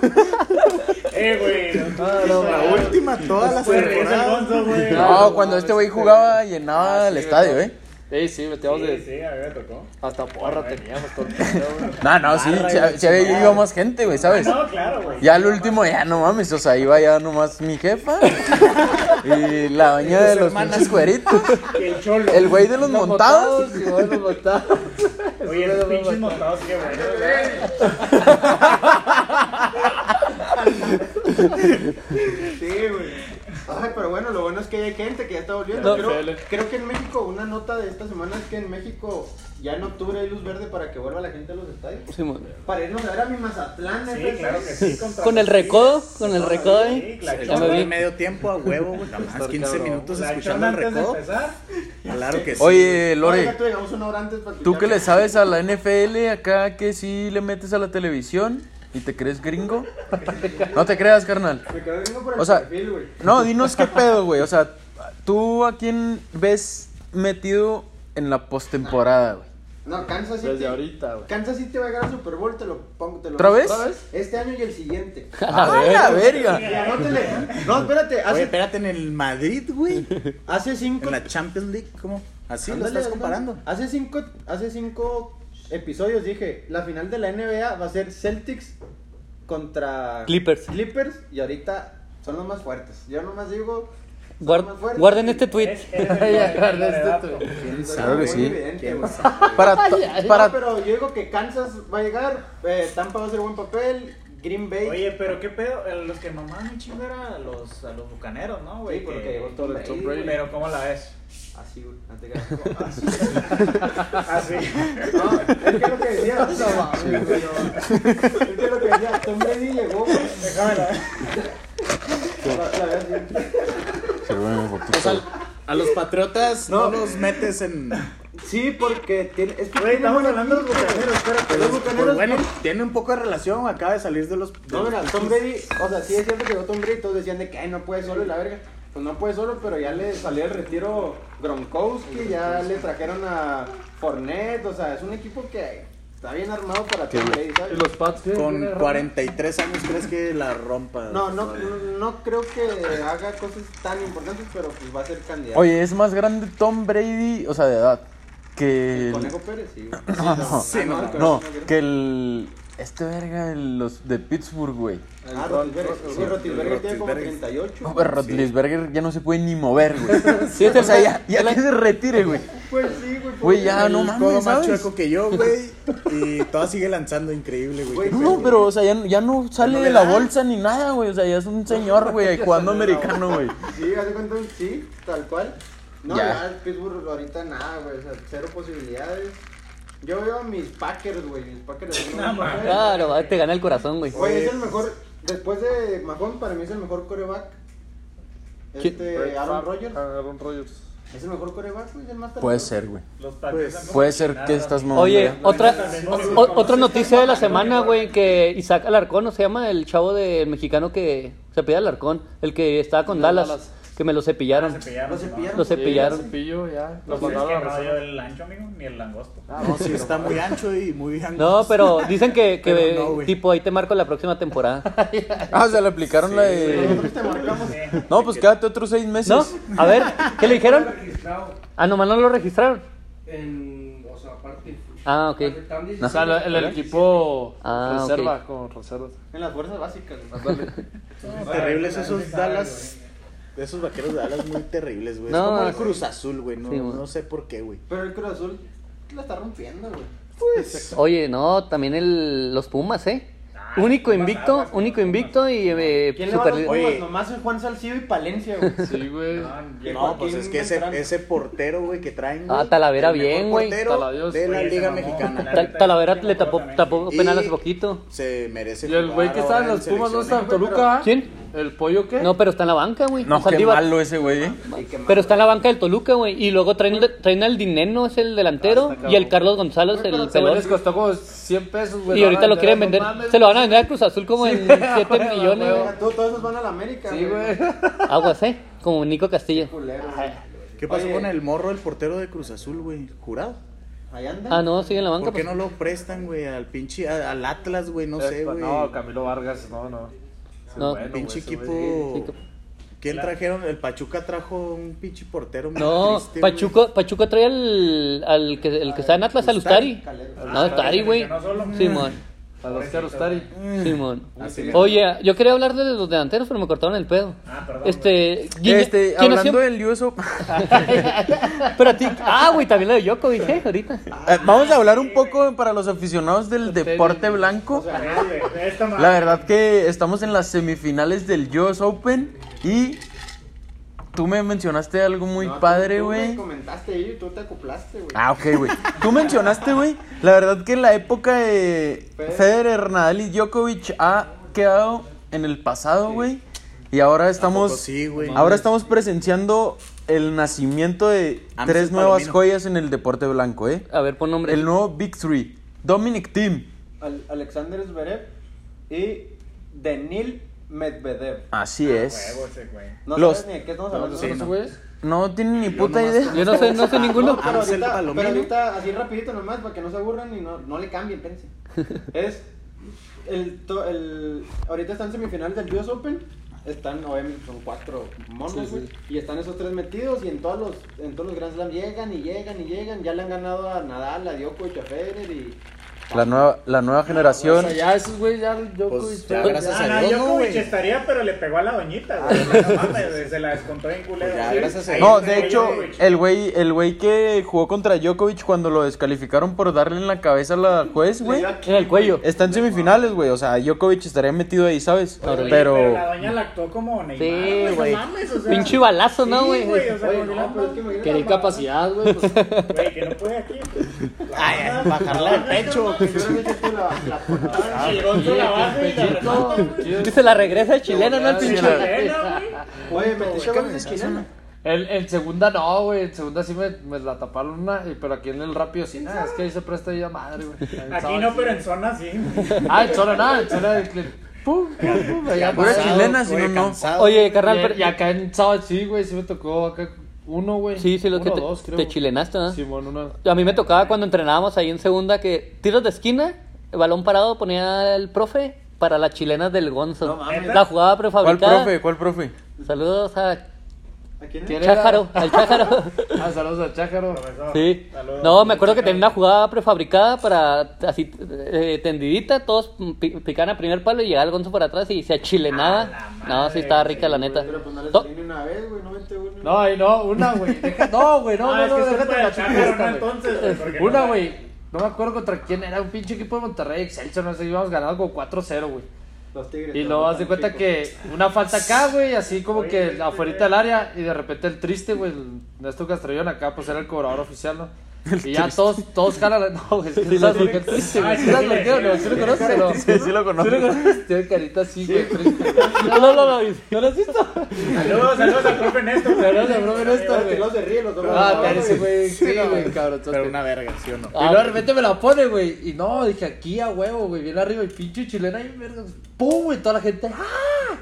Eh, güey. No, la última, todas las Pues temporadas. No, cuando este güey jugaba llenaba el estadio, ¿eh? Sí, sí, metíamos Sí, de. sí, a mí me tocó. Hasta porra teníamos todo el pedo, güey. No, no, sí, sí, sí había ido más gente, güey, ¿sabes? No, claro, güey. Ya al último, ya no mames, o sea, iba ya nomás mi jefa y la doña de los pinches cueritos, el cholo. el güey de los montados. y güey, los montados. Oye, los pinches montados, qué bueno, güey. Sí, güey. Ay, pero bueno, lo bueno es que hay gente que ya está volviendo. No. creo, creo que en México, una nota de esta semana es que en México ya en octubre hay luz verde para que vuelva la gente a los estadios. Sí, Para irnos a ver a mi Mazatlán, Sí, claro que sí. Con el recodo, con el recodo Sí, claro. Ya me vi. medio tiempo a huevo, güey. Nada más 15 cabrón. minutos La escuchando el recodo. empezar. Claro que sí. Oye, Lore, ya tú llegamos una hora antes para tú que le sabes a la NFL acá que sí le metes a la televisión y te crees gringo, no te creas, carnal. Me quedé viendo por el O sea, perfil, güey. No, dinos qué pedo, güey. O sea, tú a quién ves metido en la postemporada, güey. No, Kansas City. Desde ahorita, güey. Kansas City va a ganar Super Bowl, te lo pongo. Te lo ¿Otra vez? Este año y el siguiente. ¡Ah, la verga! No, espérate, Oye, hace, espérate, en el Madrid, güey. hace cinco. En la Champions League, ¿cómo? Así lo Ándale, estás ándale. comparando. Hace cinco, hace cinco episodios dije, la final de la NBA va a ser Celtics contra Clippers. Clippers y ahorita son los más fuertes. Yo nomás digo, son Guar- los más fuertes. guarden este tweet. Es- guarda de este tu- ¿Quién Claro que Muy sí. evidente, ¿Quién güey. Para, to- No, para, pero yo digo que Kansas va a llegar, eh, Tampa va a hacer buen papel, Green Bay. Oye, pero qué pedo, Eh, los que mamaban un chingo eran a los, a los bucaneros, ¿no, güey? Sí, porque Que- llegó Tom Brady. Pero ¿cómo la ves? Así, güey, no te creas. Así. Así. No, es que lo que decía. Es que lo que decía, Tom Brady llegó, güey. Déjame la La- la poquito. O sea, a los patriotas no, No. los metes en. Sí, porque tiene, es que Güey, estamos hablando de los bucaneros, espérate. Los Pues, bucaneros bueno, tiene un poco de relación. Acaba de salir de los. de No, mira, Tom. Brady, o sea, sí es cierto que llegó Tom Brady, todos decían de que ay, no puede solo y la verga. Pues no puede solo, pero ya le salió el retiro Gronkowski, ya le trajeron a Fournette, o sea, es un equipo que está bien armado para Tom Brady, ¿Y ¿sabes? los Pats qué? Con ¿Tiene 43 años, ¿crees que la rompa? No, no, no, no creo que haga cosas tan importantes, pero pues va a ser candidato. Oye, es más grande Tom Brady, o sea, de edad, que... El Conejo Pérez, sí. No, no, Sí, no, que el... Este verga, el- los de Pittsburgh, güey. Ah, Rotisberger. Sí, Rotisberger tiene como Roethlisberger. 38. No, pero Roethlisberger ya no se puede ni mover, güey. Sí, O sea, ya, ya que se retire, güey. Pues sí, güey. Güey, ya no mames, más ¿sabes? chueco que yo, güey. Y toda sigue lanzando increíble, güey. No, pero, o sea, ya, ya no sale no de la da. bolsa ni nada, güey. O sea, ya es un señor, güey, jugando americano, güey. Sí, hace cuenta, sí, tal cual. No, Ya. ya, Pittsburgh ahorita nada, güey, o sea, cero posibilidades. Yo veo a mis Packers, güey. Mis Packers. No, mejores. Claro, ah, te gana el corazón, güey. Güey, es el mejor. Después de Mahomes, para mí es el mejor coreback. Este, Aaron Rodgers. Aaron Rodgers. Es el mejor coreback, güey. Es el más Puede ser, güey. Los Packers Pues, Puede ser que estás mamando. Oye, otra, o- otra noticia de la semana, güey, que Isaac Alarcón, ¿no se llama? El chavo del mexicano que se pide Alarcón, el que estaba con De Dallas, Dallas. Que me lo cepillaron. Lo cepillaron. Lo cepillaron. Lo Sí, cepillaron. cepillo ya. Lo que mandaron a no dio reserva. el ancho, amigo, ni el langosto. Ah, No, sí, está muy ancho y muy ancho. No, pero dicen que, que Pero no, tipo ahí te marco la próxima temporada. Ah, o sea, le aplicaron la de. Nosotros te marcamos. No, pues quédate otros seis meses. ¿No? A ver, ¿qué le dijeron? Ah, nomás no lo registraron. en, o sea, aparte. Ah, ok. Están O sea, el, el equipo Ah, reserva con reservas. En las fuerzas básicas. terribles esos Sí, Dallas. Esos vaqueros de Dallas muy terribles, güey. No, es como el. Cruz Azul, güey. No, Sí, no sé por qué, güey. Pero el Cruz Azul la está rompiendo, güey. Pues, Oye, no, también el, los Pumas, ¿eh? Ah, Único Pumas invicto, único Pumas. invicto y eh, ¿Quién le va a los super... Pumas? Oye. Nomás es Juan Salcido y Palencia, güey. Sí, güey. No, pues es que ese, ese portero, güey, que traen. Ah, Talavera el bien, güey. portero de la Liga. Mexicana. Ta- Talavera le tapó, tapó penal hace poquito. Se merece Y el güey que está en los Pumas no está en selecciones. Toluca. ¿Quién? ¿El pollo qué? No, pero está en la banca, güey. No, qué malo ese güey, eh. Pero está en la banca del Toluca, güey. Y luego traen, traen al Dineno, es el delantero. Ah, y el. Carlos González, pero el pelón. les costó como 100 pesos, güey. Y ahorita lo quieren vender. mames. Se lo van a vender a Cruz Azul como en 7 güey, millones. güey. Todos, esos van a la América, Sí, güey. Aguas, ¿eh? Como Nico Castillo. ¿Qué pasó Oye. con el morro del portero de Cruz Azul, güey? ¿Jurado? Ahí anda. Ah, no, sigue en la banca. ¿Por qué pues. no lo prestan, güey? Al pinche. Al Atlas, güey, no sé, güey. No, Camilo Vargas, no, no. No. bueno, pinche güey, equipo. Sí, ¿Quién trajeron? El Pachuca trajo un pinche portero. muy No, triste, güey. Pachuco, Pachuco trae al, al que, el que está en Atlas, al Ustari. No, Ustari, güey. solo. Simón. A los Oscar Ustari. Simón. Oye, yo quería hablar de los delanteros, pero me cortaron el pedo. Ah, perdón, Este, Guiña- Este, ¿quién ha hablando del US Open. Pero a ti, ah, güey, también lo de Djokovic, ¿eh? Ahorita. Eh, Vamos a hablar un poco para los aficionados del deporte blanco. O sea. La verdad que estamos en las semifinales del US Open y tú me mencionaste algo muy No, padre, tú me güey. comentaste ahí y tú te acoplaste, güey. Ah, ok, güey. Tú mencionaste, güey, la verdad que la época de Federer, Nadal y Djokovic ha quedado en el pasado, güey. Y ahora estamos sí, güey? ahora estamos presenciando el nacimiento de tres nuevas Palomino. joyas en el deporte blanco, ¿eh? A ver, pon nombre. El nuevo Big Three. Dominic Thiem. Al- Alexander Zverev y Denil Medvedev. Así es. Huevo ese güey. No Los- sabes ni de qué estamos No, hablando. sí, ¿Esos no. güeyes? No tienen ni puta idea. Yo no sé, no sé ninguno. No, pero ahorita, Palomino. pero ahorita, así rapidito nomás, para que no se aburran y no, no le cambien, pense. Es el, to- el ahorita están semifinales del US Open. Están, obviamente, son cuatro monos, güey, Y están esos tres metidos y en todos los, en todos los Grand Slam llegan y llegan y llegan. Ya le han ganado a Nadal, a Djokovic, a Federer y... La nueva, la nueva generación. O sea, ya esos güeyes, ya Djokovic. Pues, ya, güey, gracias Ah, a no, Dios, no, Djokovic güey. estaría, pero le pegó a la doñita, güey. No mames, se la descontó bien culero. Pues ya, gracias a No, de hecho, Djokovic. el güey, el güey que jugó contra Djokovic cuando lo descalificaron por darle en la cabeza a la juez, güey. En el cuello. Está en semifinales, güey. O sea, Djokovic estaría metido ahí, ¿sabes? Oye, Pero. la doña la actuó como Neymar. Sí, güey. No mames, o sea. Pinche balazo, ¿no, Sí, güey? güey, o sea, Oye, no, que pero es que imagínate Quería la- capacidad, güey. Pues, Güey, que no puede aquí. pues. Ay, ay, bajarla de pecho. Tú la, la Gonzo la baja y la. Dice la regresa chilena, ¿no? El Sí, pinche. la- Chilena, güey. Oye, chilena. En, en segunda no, güey. En segunda sí me, me la taparon una. Pero aquí en el rápido sí. Nada, es que ahí se presta ya madre, güey. Aquí no, sí. pero en zona sí. Ah, en zona nada. En zona de. Pum, pum, pum. allá chilena, si no, no. cansado. Oye, carnal, Y, pero- y acá en sábado sí, güey. Sí me tocó acá uno, güey. Sí, sí, lo Uno que te, dos, creo. te chilenaste, ¿no? Simón, uno. A mí me tocaba cuando entrenábamos ahí en segunda que tiros de esquina, balón parado ponía el profe para las chilenas del Gonzo. No mames. la jugada ¿Cuál prefabricada. profe? ¿Cuál profe? Saludos a ¿A quién al Chájaro. Ah, saludos al Chájaro. Profesor. Sí. Saludos. No, me acuerdo que tenía una jugada prefabricada para así eh, tendidita, todos pi- picaban a primer palo y llegaba el Gonzo por atrás y se achilenaba. A la No, sí estaba rica la neta. Pero pues no le una vez, güey, no mete uno. No, ahí no, una, güey. No, güey, no, Ah, no, es no, déjate la Chájaro. Entonces, Una, no- güey. No me acuerdo contra quién era, un pinche equipo de Monterrey, Excelsior, no sé, íbamos ganando como 4-0, güey. Los tigres. Y luego haz de cuenta que una falta acá, güey, así como Oye, que este, afuera del área, y de repente el triste, güey, el Néstor Castrellón acá, pues era el cobrador oficial, ¿no? Y ya todos, todos jalan. No, güey, es que sabes por qué triste, güey. ¿Sí sabes por qué? No, ¿Sí lo conoces no? Sí, sí lo conozco. ¿Sí lo conoces? Tiene carita así, güey, triste. No, no, no, no, ¿no lo has visto? Saludos, saludos al profe Néstor. No, bro, esto, Que güey. no se ríe, los dos. Ah, te ese güey, sí, güey, cabrón. Pero una verga, ¿sí o no? Y luego de repente me la pone, güey. Y no, dije aquí a huevo, güey. Viene arriba y pinche chilena y verga. ¡Pum! güey, toda la gente. ¡Ah!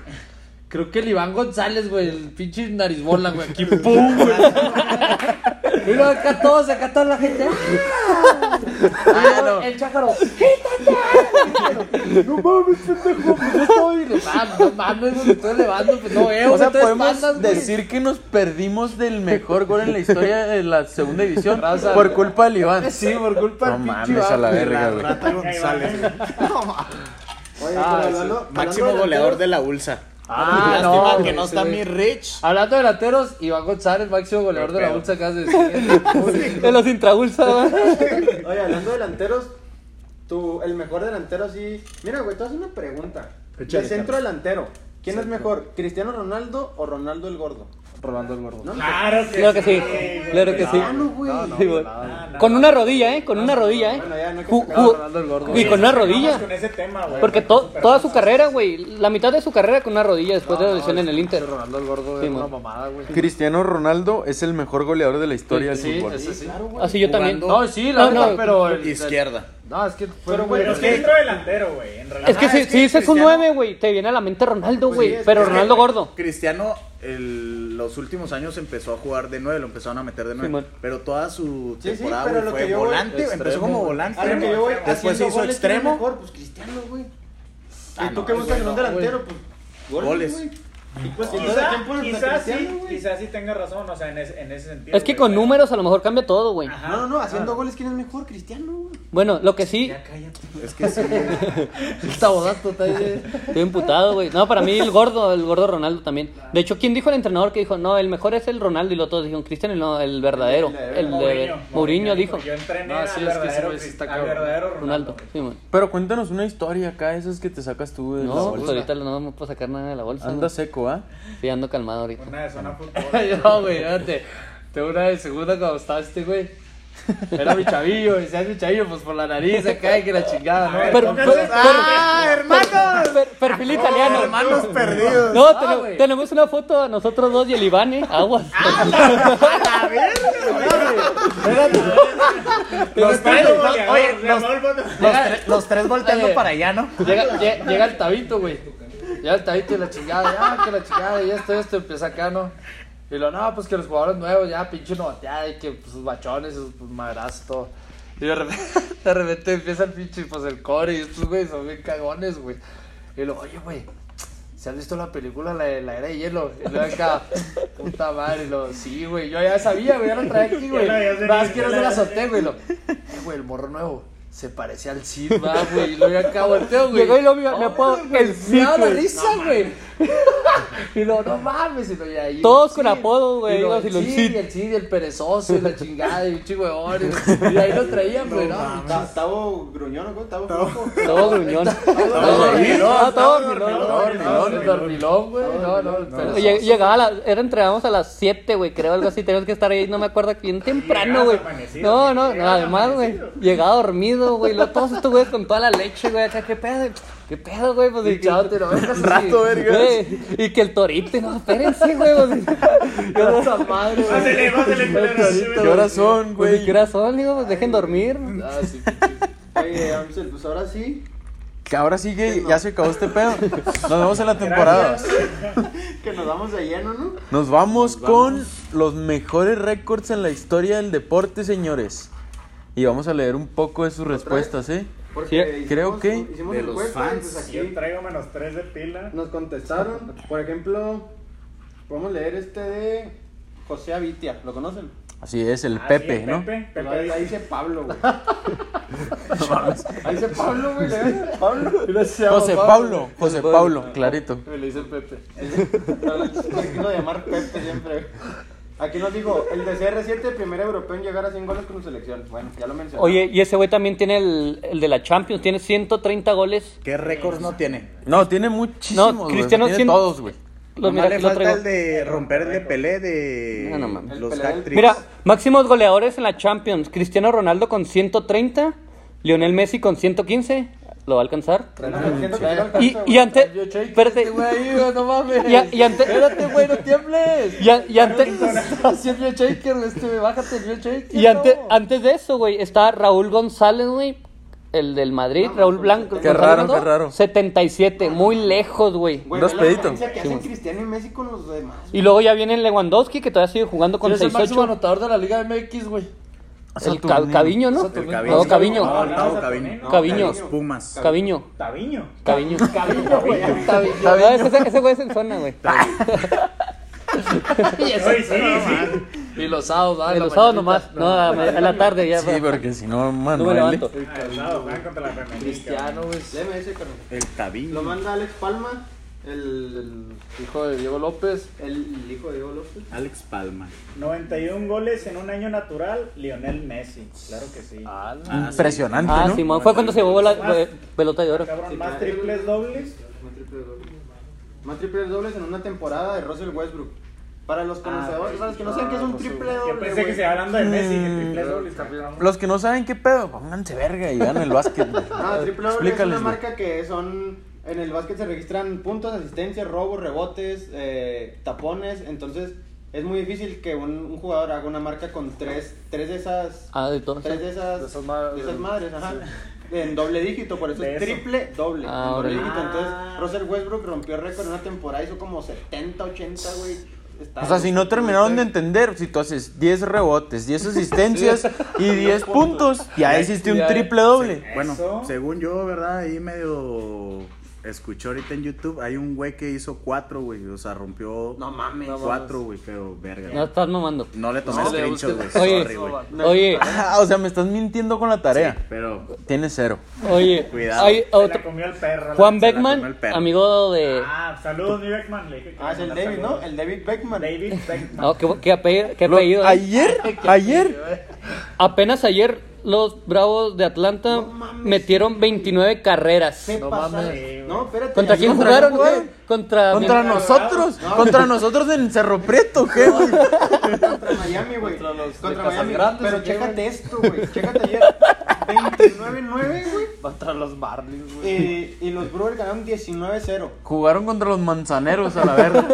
Creo que el Iván González, güey, el pinche narizbola, güey, aquí, ¡pum! güey. Y luego acá todos, acá toda la gente. ¡Ah! Y luego El chájaro, ¡quítate! No mames, pendejo, pues yo estoy. Ah, no mames, me estoy elevando, pues no veo, O sea, podemos bandas, decir que nos perdimos del mejor gol en la historia de la segunda división Raza, por culpa del Iván. Sí, por culpa No del pinche mames, a la verga, güey. Rata González. Oye, Ah, pero sí. hablando, Máximo hablando goleador de la ULSA. Ah, Lástima no, que güey, no está mi Rich. Hablando de delanteros, Iván González, máximo goleador de la bolsa acá de decir. En los intrabulsa, güey. Oye, hablando de delanteros, tu, el mejor delantero así. Mira, güey, te haces una pregunta. De centro delantero, ¿quién es mejor? ¿Cristiano Ronaldo o Ronaldo el Gordo? Rolando el gordo. ¿No? Claro que Claro que sí, güey. claro que sí. Sí, güey. Con una rodilla, ¿eh? Con una rodilla, ¿eh? Bueno, ya no hay que sacar el gordo. Y con una rodilla. con ese tema, güey. Porque to- toda su carrera, güey, la mitad de su carrera con una rodilla después de la lesión en el Inter. Ronaldo el gordo Sí, es una mamada, güey. Cristiano Ronaldo es el mejor goleador de la historia del Sí, fútbol. ese sí. Así yo también. No, sí, la No, verdad, no. pero. Izquierda. No, es que. Pero, güey, es que centro delantero, güey. En realidad. Es que Ah, si, es que si dices un Cristiano- 9, güey, te viene a la mente Ronaldo, Pues güey. sí, es pero que- Ronaldo gordo. Cristiano, el- los últimos años empezó a jugar de nueve, lo empezaron a meter de nueve. Simón. pero toda su Sí, sí, temporada pero lo fue que yo volante, empezó extremo, como volante. A lo que yo voy Después se hizo goles, ¿quién es extremo. mejor? Pues Cristiano, güey. Ah, ¿Y tú no, qué buscas en un delantero? Pues goles. Goles. Y pues Quizá- ¿a a quizás sí, Cristiano, güey? quizás sí tenga razón, o sea, en ese, en ese sentido. Es que güey, con pero- números a lo mejor cambia todo, güey. Ajá. No, no, no, haciendo goles, ¿quién es mejor? Cristiano, güey. Bueno, lo que sí, Es que sí. Está bodato, está ahí. estoy emputado, güey. No, para mí el gordo, el gordo Ronaldo también. De hecho, ¿quién dijo el entrenador que dijo, no, el mejor es el Ronaldo? Y los todos dijeron, Cristiano, no, el verdadero. El de Mourinho dijo. Yo entrené No, al sí, es que ese verdadero, sí está al verdadero Ronaldo. Ronaldo. Sí, man. Pero cuéntanos una historia acá, esas que te sacas tú de la No, pues bolsa. ahorita no me puedo sacar nada de la bolsa. Anda seco, ¿ah? Sí, ando calmado ahorita. Una de zona fútbol. No, güey, espérate. Tengo una de segunda cuando estaba este, güey. Era mi chavillo, decía mi chavillo, pues por la nariz acá y que la chingada, ¿no? A ver, Pero- ¡Ah, hermanos! Per- perfil italiano. Hermanos perdidos. No, Ah, tenemos, una foto a nosotros dos y el Iván, ¿eh? Aguas. Los tres, Goleador, los- oye, le los- los tres- los tres volteando Oye. para allá, ¿no? Llega, lle- llega el tabito, güey. Llega el tabito y la chingada, ya, que la chingada, y esto, esto, empieza acá, ¿no? Y lo, no, pues que los jugadores nuevos, ya, pinche novateada, y que pues, sus bachones, sus pues, madrazos, todo. Y de repente, de repente empieza el pinche, pues el core, y estos, güey, son bien cagones, güey. Y lo, oye, güey, ¿se has visto la película, la de la era de hielo? Y luego acá, puta madre, y lo, sí, güey, yo ya sabía, güey, ya lo traía aquí, güey. Ya más quiero ya habías azoté, güey, lo, eh, güey, el morro nuevo. Se parecía al Cid, va, güey. Y luego acá volteo, güey. Llegó y lo vio, me güey, el Me Cid, la güey. risa, güey. Y luego, no mames. Y ya, y Todos el con Cid. apodo, güey, Y el Cid, y el Cid, y el perezoso, y la chingada, y un chico de horas. Y ahí lo traían, güey, ¿no? Ta- Tavo gruñón, ¿no? Tavo flojo. Todo gruñón. estaba dormilón. Dormilón, güey. No, no, Llegaba a la, era entregábamos a las 7, güey, creo algo así, teníamos que estar ahí, no me acuerdo, bien temprano, güey. No, no, no, además, güey, llegaba dormido, güey, todos estos güeyes con toda la leche, güey, acá, qué pedo, qué pedo, güey, pues, que- Chao, te lo así. Rato, vergas. güey, y que el torito, no, espérense, güey, pues, Yo esa madre, güey. Pásale, pásale, culero. ¿Qué horas son, pues, ¿y güey? qué hora son, digo, pues, dejen dormir. Ah, sí, pinche. Oye, Amsel, pues ahora sí, Que ahora sí que ya se acabó este pedo. Nos vemos en la temporada. que nos vamos de lleno, ¿no? Nos vamos con los mejores récords en la historia del deporte, señores. Y vamos a leer un poco de sus respuestas, ¿eh? Porque Sí, creo que hicimos de los fans. entonces Yo aquí traigo menos 3 de pila. nos contestaron. Por ejemplo, podemos leer este de José Avitia, ¿lo conocen? Así es, el Ah, Pepe, ¿no? Pepe, Pepe Ahí, dice- ahí dice Pablo, güey. Ahí dice Pablo, güey. Pablo. José Pablo, José Pablo, clarito. Me le dice Pepe. Me quiso llamar Pepe siempre. Aquí nos dijo, el de CR7, el primer europeo en llegar a 100 goles con su selección. Bueno, ya lo mencioné. Oye, y ese güey también tiene el, el de la Champions, tiene 130 goles. ¿Qué récords no tiene? No, tiene muchísimos, No, Cristiano tiene todos, güey. Lo, Nomás mira, le falta el de romper el de Pelé de No, no mames. los hat. Mira, máximos goleadores en la Champions. Cristiano Ronaldo con 130. Lionel Messi con 115. ¿Lo va a alcanzar? Y, y antes... Espérate. este no mames. Y, a- y antes... Espérate, güey, no tiembles. Y, antes... Así el shaker, este, bájate el shaker. Y antes, antes de eso, güey, está Raúl González, güey. El del Madrid, Raúl Blanco. Qué raro, qué raro. 77, muy lejos, güey. Dos peditos. diferencia que hacen Cristiano y Messi con los demás. Y luego ya viene Lewandowski, que todavía sigue jugando con ¿Quién es el máximo 6-8. anotador de la Liga MX, güey? El Ca- Caviño, ¿no? El No, Caviño. No, no, Caviño. Caviño. De los Pumas. Caviño. Taviño. Caviño. Taviño, güey. No, ese, ese güey es en zona, güey. Oye, sí, sí. Y los sábados, ah, En la los sábados nomás. No, a, a la tarde ya. Sí, porque si no, No me contra la Femenil. Cristiano, güey. Ese. El Taviño. Lo manda Alex Palma, el, El hijo de Diego López. el, hijo de Diego López. Alex Palma. 91 goles en un año natural, Lionel Messi. Claro que sí. Ah, Impresionante, Ah, ¿no? Simón, fue cuando se llevó la pe- pelota de oro. Cabrón, más triples dobles. Más triple dobles. Más triples dobles en una temporada de Russell Westbrook. Para los conocedores, para los que no saben qué es un triple doble. Yo pensé que se hablando de Messi, que triples Mm. dobles. cabrón. Los que no saben qué pedo, pónganse verga y vean el básquet. Ah, triple doble es Explícales, una marca que son. En el básquet se registran puntos, asistencias, robos, rebotes, eh, tapones. Entonces es muy difícil que un, un jugador haga una marca con tres, tres de esas. Ah, de todo. Tres de esas, De esas ma- de esas madres, ajá. En doble dígito, por eso De es eso. triple doble. Ah, en doble dígito. Entonces, Russell Westbrook rompió récord en una temporada, hizo como 70, 80, güey. Está- O sea, si no terminaron de entender, si tú haces 10 rebotes, 10 asistencias y 10 puntos, ya hiciste un triple doble. Bueno, según yo, ¿verdad? Ahí medio escuché ahorita en YouTube, hay un güey que hizo cuatro, güey. O sea, rompió No mames. cuatro, güey, pero verga. No estás mamando. No le tomé No, screenshot, güey. Oye, Sorry, güey. oye, Ah, o sea, me estás mintiendo con la tarea. Pero Tienes cero. oye. Cuidado. Hay Se la comió el perro. Juan se la comió el Beckman, perro. amigo de. Ah, saludos, mi Beckman. Le dije que Ah, es el David, ¿no? El David Beckman. David Beckman. No, qué, qué apellido. qué Lo- apellido, ¿eh? ayer, ayer, Apenas ayer los Bravos de Atlanta mames. metieron 29 carreras. ¿Qué No pasa? mames. No, espérate. ¿Contra quién ¿Contra jugaron? jugaron? Contra, contra mi- nosotros, contra nosotros en Cerro Prieto, ¿qué, güey? Contra Miami, güey. Contra los Contra Miami. Grandes, Pero ¿o qué, chécate güey? esto, güey. Chécate ayer. 29-9, güey. Contra los Marlins, güey. Y, y los Brewers ganaron 19-0. Jugaron contra los manzaneros a la verga.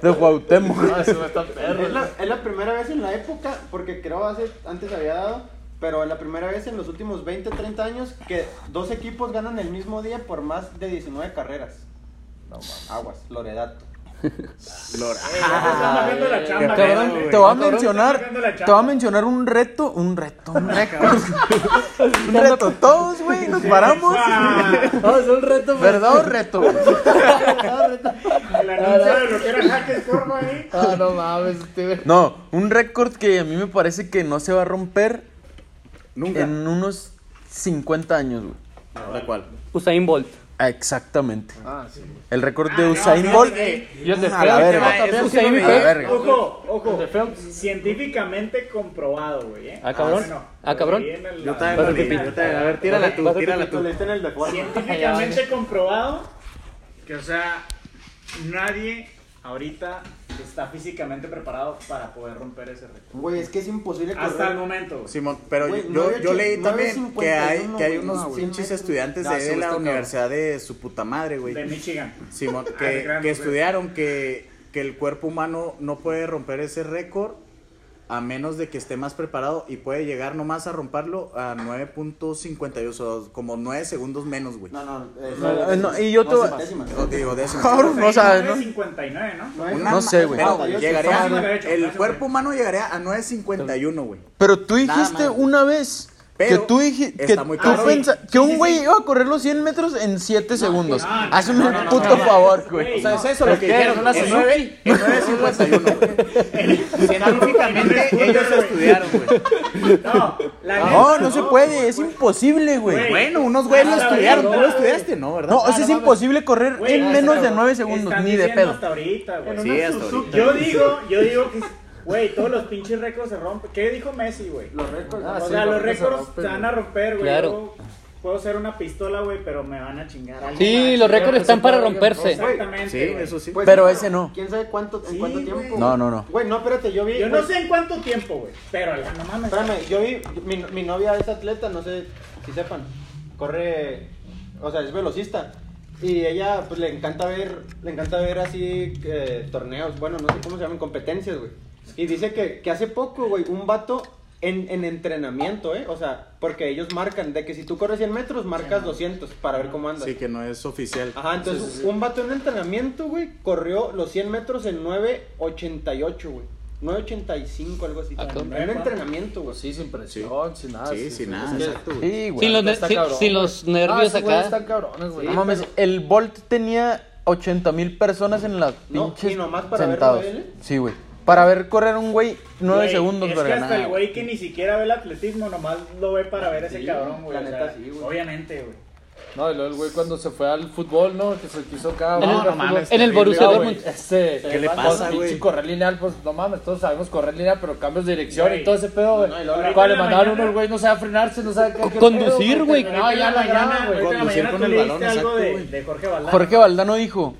De Cuauhtémoc. No, eso no está perro. Es la, es la primera vez en la época, porque creo hace, antes había dado, pero es la primera vez en los últimos 20, 30 años que dos equipos ganan el mismo día por más de 19 carreras. Aguas, Loredato. Cabrón, güey. te voy a mencionar, te voy a mencionar un reto, un reto, un récord. un reto, todos, güey, nos paramos. Ah, un reto, güey. ¿Verdad o reto? güey? El anuncio de lo que era Jaques Corvo ahí. Ah, no mames, este. No, un récord que a mí me parece que no se va a romper Nunca. en unos 50 años, güey. ¿De cuál? Usain Bolt. Ah, Exactamente. Ah, sí. El récord de Usain Bolt. Y el de A la verga. ¿no? Usain la Bolt. Ojo, ojo. Científicamente comprobado, güey. ¿eh? Ah, cabrón. bueno, Ah, cabrón. Yo también Vas a lo leí, pipí. yo también- A ver, tírala tú, tírala tú. Científicamente comprobado que, o sea, nadie ahorita está físicamente preparado para poder romper ese récord. Güey, es que es imposible Hasta el momento. güey. Simón, pero Güey, yo, leí también que hay, que hay uno, unos güey. pinches estudiantes de, la universidad de su puta madre, güey. De Michigan. Simón, Ah, que, que estudiaron que, que el cuerpo humano no puede romper ese récord a menos de que esté más preparado y puede llegar nomás a romperlo a 9.52, o sea, como 9 segundos menos, güey. No, no, eh, No, no, y yo te- décimas, décimas. O digo, décimas. Cabrón, no sabes, ¿no? 59, ¿no? No, Una No sé, güey. pero 48, llegaría el cuerpo humano llegaría a 9.51, güey. Pero tú dijiste más. una vez que Pero tú dijiste que tú pensa- que Sí, un güey sí. iba a correr los 100 metros en 7 segundos. no, no, Hazme no, puto no, no. favor, güey. O sea, no. es eso lo que dijeron, no las en en 9, en 9.51, güey. Científicamente ellos estudiaron, güey. No, No, no se puede, es imposible, güey. Bueno, unos güeyes lo Ah, estudiaron, tú lo estudiaste, ¿no? ¿Verdad? No, Ah, eso es imposible correr en no, menos de pero 9 segundos, ni de pedo. hasta ahorita, güey. Yo digo, yo digo que, güey, todos los pinches récords se rompen. ¿Qué dijo Messi, güey? Los récords. Ah, o sí, sea, los récords se récords rompen, se van a romper, güey. Claro. Puedo ser una pistola, güey, pero me van a chingar. algo Sí, más. los récords están para romperse. Exactamente. Sí, eso sí. Pues, Pero ese no. ¿Quién sabe cuánto, en Sí, cuánto tiempo? No, no, no. Güey, no, espérate, yo vi. Yo no güey, sé en cuánto tiempo, güey. Pero la no mames. Espérame, yo vi, mi, mi novia es atleta, no sé si sepan, corre, o sea, es velocista. Y ella, pues, le encanta ver, le encanta ver así eh, torneos, bueno, no sé cómo se llaman, competencias, güey. Y dice que, que hace poco, güey, un vato en, en entrenamiento, ¿eh? O sea, porque ellos marcan, de que si tú corres 100 metros, marcas 200 para ver cómo andas. Sí, que no es oficial. Ajá, entonces un vato en entrenamiento, güey, corrió los 100 metros en 9.88, güey. 9.85, algo así. Ah, en entrenamiento, güey. Sí, sin presión, sin nada. Sí, sin nada, exacto, güey. Sí, güey. Sin los, ne- está sin- cabrón, sin güey. los Ah, nervios güeyes acá. están cabrones, güey. No mames, el Bolt tenía 80 mil personas en las No, pinches y nomás para verlo sentados. él, ¿eh? Sí, güey. Para ver correr un güey 9 Güey, segundos, es verga. que hasta nada, el güey que ni siquiera ve el atletismo, nomás lo ve para ver a ese Sí, cabrón, güey. la o sea, sí, güey. Obviamente, güey. No, y luego el güey cuando se fue al fútbol, ¿no? Que se quiso acá. En el- jugar no fútbol. mames, En el Borussia Dortmund. Este, ¿Qué le pasa, pinche güey? correr lineal, pues no mames, todos sabemos correr lineal, pero cambios de dirección Güey. y todo ese pedo, güey. No, ahorita Cuando le mandaron mañana- uno, el güey no sabe frenarse, no sabe qué qué Conducir, güey. No, ya la graba, güey. Conducir mañana con el balón, algo exacto, de, de Jorge Valdano. Jorge Valdano dijo.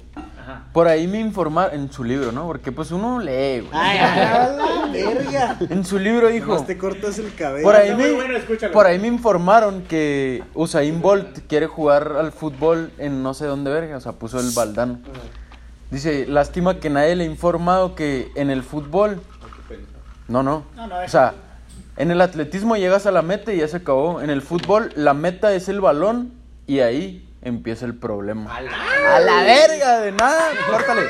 Por ahí me informaron, en su libro, ¿no? Porque pues uno lee, güey. ¡Ay, a la verga! En su libro dijo, Nomás te cortas el cabello. por ahí, Está me, bueno, por ahí me informaron que Usain Bolt quiere jugar al fútbol en no sé dónde verga, o sea, puso el Valdano. Dice, lástima que nadie le ha informado que en el fútbol... No, no. No, no, o sea, en el atletismo llegas a la meta y ya se acabó. En el fútbol la meta es el balón y ahí empieza el problema. A la, verga, de nada. Córtale.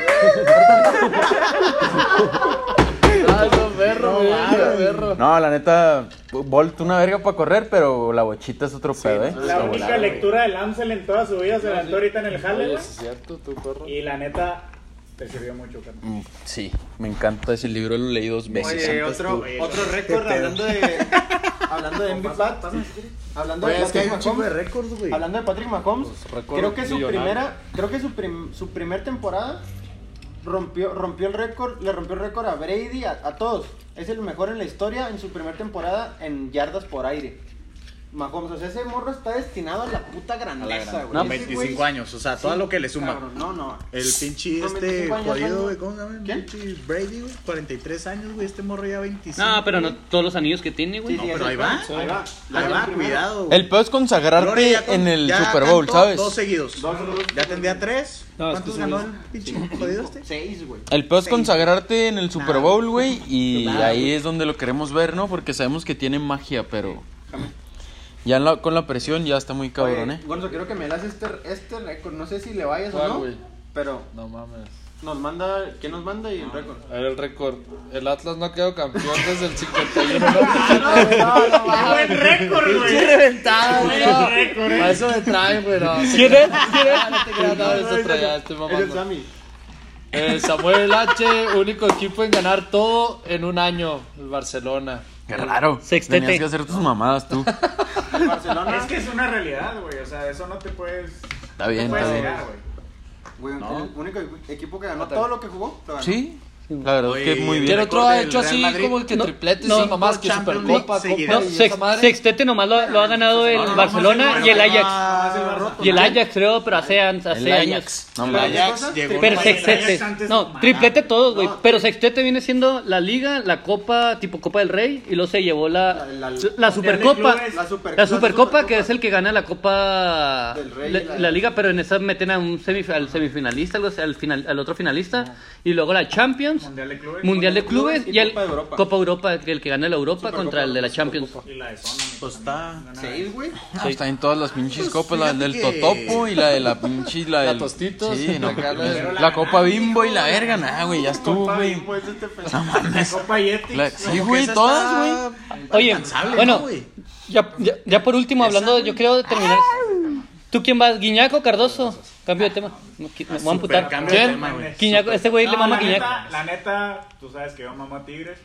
Ah, no, perro. No, la neta, Bolt una verga para correr, pero la bochita es otro pedo, ¿eh? La única lectura de Lancel en toda su vida se la aventó ahorita en el perro. Y la neta, te sirvió mucho, carnal. Mm, Sí, me encanta ese libro, lo leí dos veces. Oye, otro, récord hablando de. hablando de MVP. Hablando de Oye, es que hay Patrick un chingo de Mahomes. récords, güey. Hablando de Patrick Mahomes, creo que su millonario. primera, creo que su, prim- su primer temporada rompió, rompió el récord, le rompió el récord a Brady, a, a todos. Es el mejor en la historia en su primera temporada en yardas por aire. Mahomes, o sea, ese morro está destinado a la puta grandeza, güey. No, Ese 25 güey- años, o sea, todo Sí, lo que le suma. cabrón, no, no. El pinche Con este 25 años, jodido, güey, ¿cómo se llama? El ¿Quién? pinche Brady, güey, 43 años, güey, este morro ya 25. No, pero no todos los anillos que tiene, güey. Sí, sí, pero ahí va, plan, Ahí va. Ahí Ahí va, cuidado, güey. El peor es consagrarte ya en el ya Super Bowl, ¿sabes? Dos seguidos. Dos, dos. Ya tendría tres. No, es ¿Cuántos ganó el pinche jodido este? Seis, güey. El peor es consagrarte en el Super Bowl, güey, y ahí es donde lo queremos ver, ¿no? Porque sabemos que tiene magia, pero ya en la- con la presión ya está muy cabrón, Oye, ¿eh? Gonzo, quiero que me das este, este récord. No sé si le vayas o ¿Cuál, no. güey? Pero No mames. nos manda. ¿Quién nos manda y el récord? A ver el récord. El Atlas no ha quedado campeón desde el 51. Buen récord, güey. reventado, Buen no. récord, eh. Para eso me traen, güey. No, ¿Quién es? ¿Quién es? Ah, no te creas, no, eso traía, estoy Es el mamando. Sammy. Eh, Samuel H, único equipo en ganar todo en un año, el Barcelona. Qué raro. Sextete. Tenías que hacer tus mamadas tú. El Barcelona. Es que es una realidad, güey. O sea, eso no te puedes. Está bien, no te está puedes bien. negar, güey. Güey, el único equipo que ganó todo lo que jugó. lo ganó. Sí, la verdad es que muy ¿Quién bien. otro récord ha hecho así Madrid? como el que No, tripletes no, y mamás que Supercopa, Copa No, sex- sextete nomás lo, lo ha ganado el Barcelona y el Ajax. Y el Ajax, creo, pero hace, hace El años. El. Ajax llegó Pero sextete. No, triplete todos, güey. Pero sextete viene siendo la liga, la copa, tipo Copa del Rey, y luego se llevó la, La- Supercopa. La, super, La Supercopa, que es el que gana la Copa la, Liga, pero en esa meten a un semif- al semifinalista, algo al, final, al otro finalista, y luego la Champions, Mundial de clubes. Mundial de Clubes y y el Copa de Europa. Copa Europa, el que gana la Europa Supercopa, contra el de la Champions. Y la de zona. Pues está. Seis, güey. No, está en todas las pinches copas, la del que- Totopo y la de la pinche, la La del... Tostitos, Sí, no, la- la, la Copa Bimbo y la verga, nah, güey, ya estuvo, Copa güey. No mames. Copa Yeti. La- sí, güey, todas, güey. Oye, bueno, ya, ya, ya por último, hablando, yo creo de terminar. ¿Tú quién vas? ¿Guiñaco o Cardoso? Cambio de tema. Me voy a amputar. cambio de tema, güey. Este güey le mama la Guiñaco. neta, la neta, tú sabes que yo mamo a Tigres.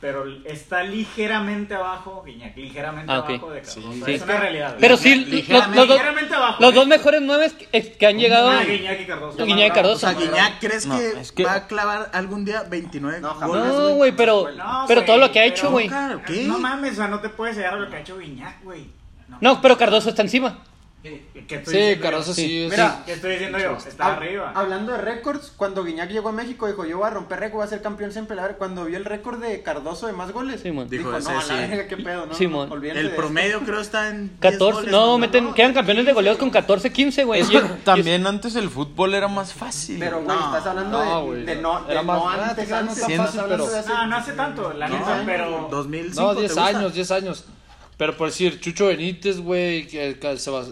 Pero está ligeramente abajo, Guiñac, ligeramente Ah, abajo de Cardoso. Sí. Es una realidad. Pero sí, los, ligeramente, los ligeramente abajo. los ¿eh? dos mejores nueve que, que han llegado. Ah, Guiñac y Cardoso. Guiñac y O Cardoso. sea, Guiñac, ¿crees No, que, es que- va a clavar algún día 29 No, jamás. goles, No, güey, pero, No, pero todo lo que ha hecho, güey. No mames, o sea, no te puedes llegar a lo que ha hecho Guiñac, güey. No, pero Cardoso está encima. ¿Qué estoy Sí, yo? sí. Mira, ¿Qué estoy diciendo yo? Está Hab- arriba. Hablando de récords, cuando Guiñac llegó a México dijo, yo voy a romper récord, voy a ser campeón siempre. La Cuando vio el récord de Cardoso de más goles, Simón. dijo, Dijo, no, ese a la sí. verga, qué pedo, no, Simón. no, El promedio creo está en 10 14, goles, no, meten, no, quedan campeones de goleados con 14, 15, güey. También antes el fútbol era más fácil. Pero, güey, No, estás hablando no, de, no, de Era no más- antes, no antes. No, no hace tanto, la neta, pero. 2005, No, ¿te 10 gusta? años, 10 años. Pero por decir, Chucho Benítez, güey,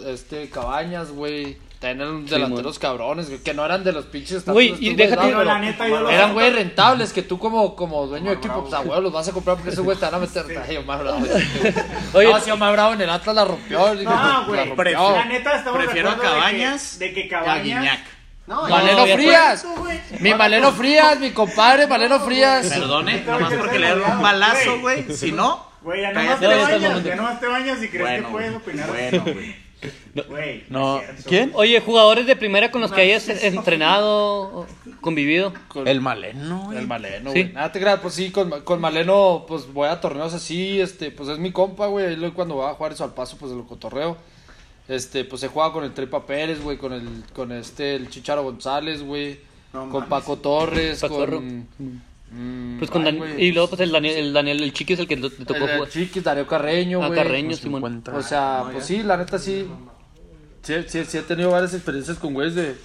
este, Cabañas, güey. Eran delanteros cabrones, güey, que no eran de los pinches. Güey, y déjate- güeyes, no, Pero la pero neta, yo lo Eran siento- güey rentables que tú como, como dueño de equipo, pues a huevo los vas a comprar porque esos güey te van a meter. Ay, Omar Bravo. Oye, no, si Omar Bravo en el Atlas la rompió. No, güey. La neta, estamos Prefiero acuerdo de que- Cabañas de que que a Cabañas. Guiñac. No, No, Maleno ya Frías. Mi Maleno Frías, mi compadre Maleno Frías. Perdone, nomás porque le dieron un balazo, güey. Si no, Güey, ya nomás te No, bañas, ya nomás te bañas y crees bueno, que puedes güey. opinar. Bueno, güey. Güey, No, es cierto. ¿quién? oye, jugadores de primera con los que hayas entrenado, o convivido. Con- El Maleno, güey. El Maleno, Sí. güey. Nada te creas, pues sí, con, con Maleno, pues voy a torneos así, este, pues es mi compa, güey. Ahí lo- cuando va a jugar eso al paso, pues de lo cotorreo. Este, pues he jugado con el Trepa Pérez, güey, con el, con este, el Chicharo González, güey. No con mames. Paco Torres, con. Pues con ay, Dan- güey, y luego pues el Daniel, el Daniel, el chiqui es el que te tocó el, el jugar. Chiquis, Darío Carreño, Ah, güey. Carreño, Simón. 50. O sea, pues sí, la neta sí. Sí, sí, sí he tenido varias experiencias con güeyes de,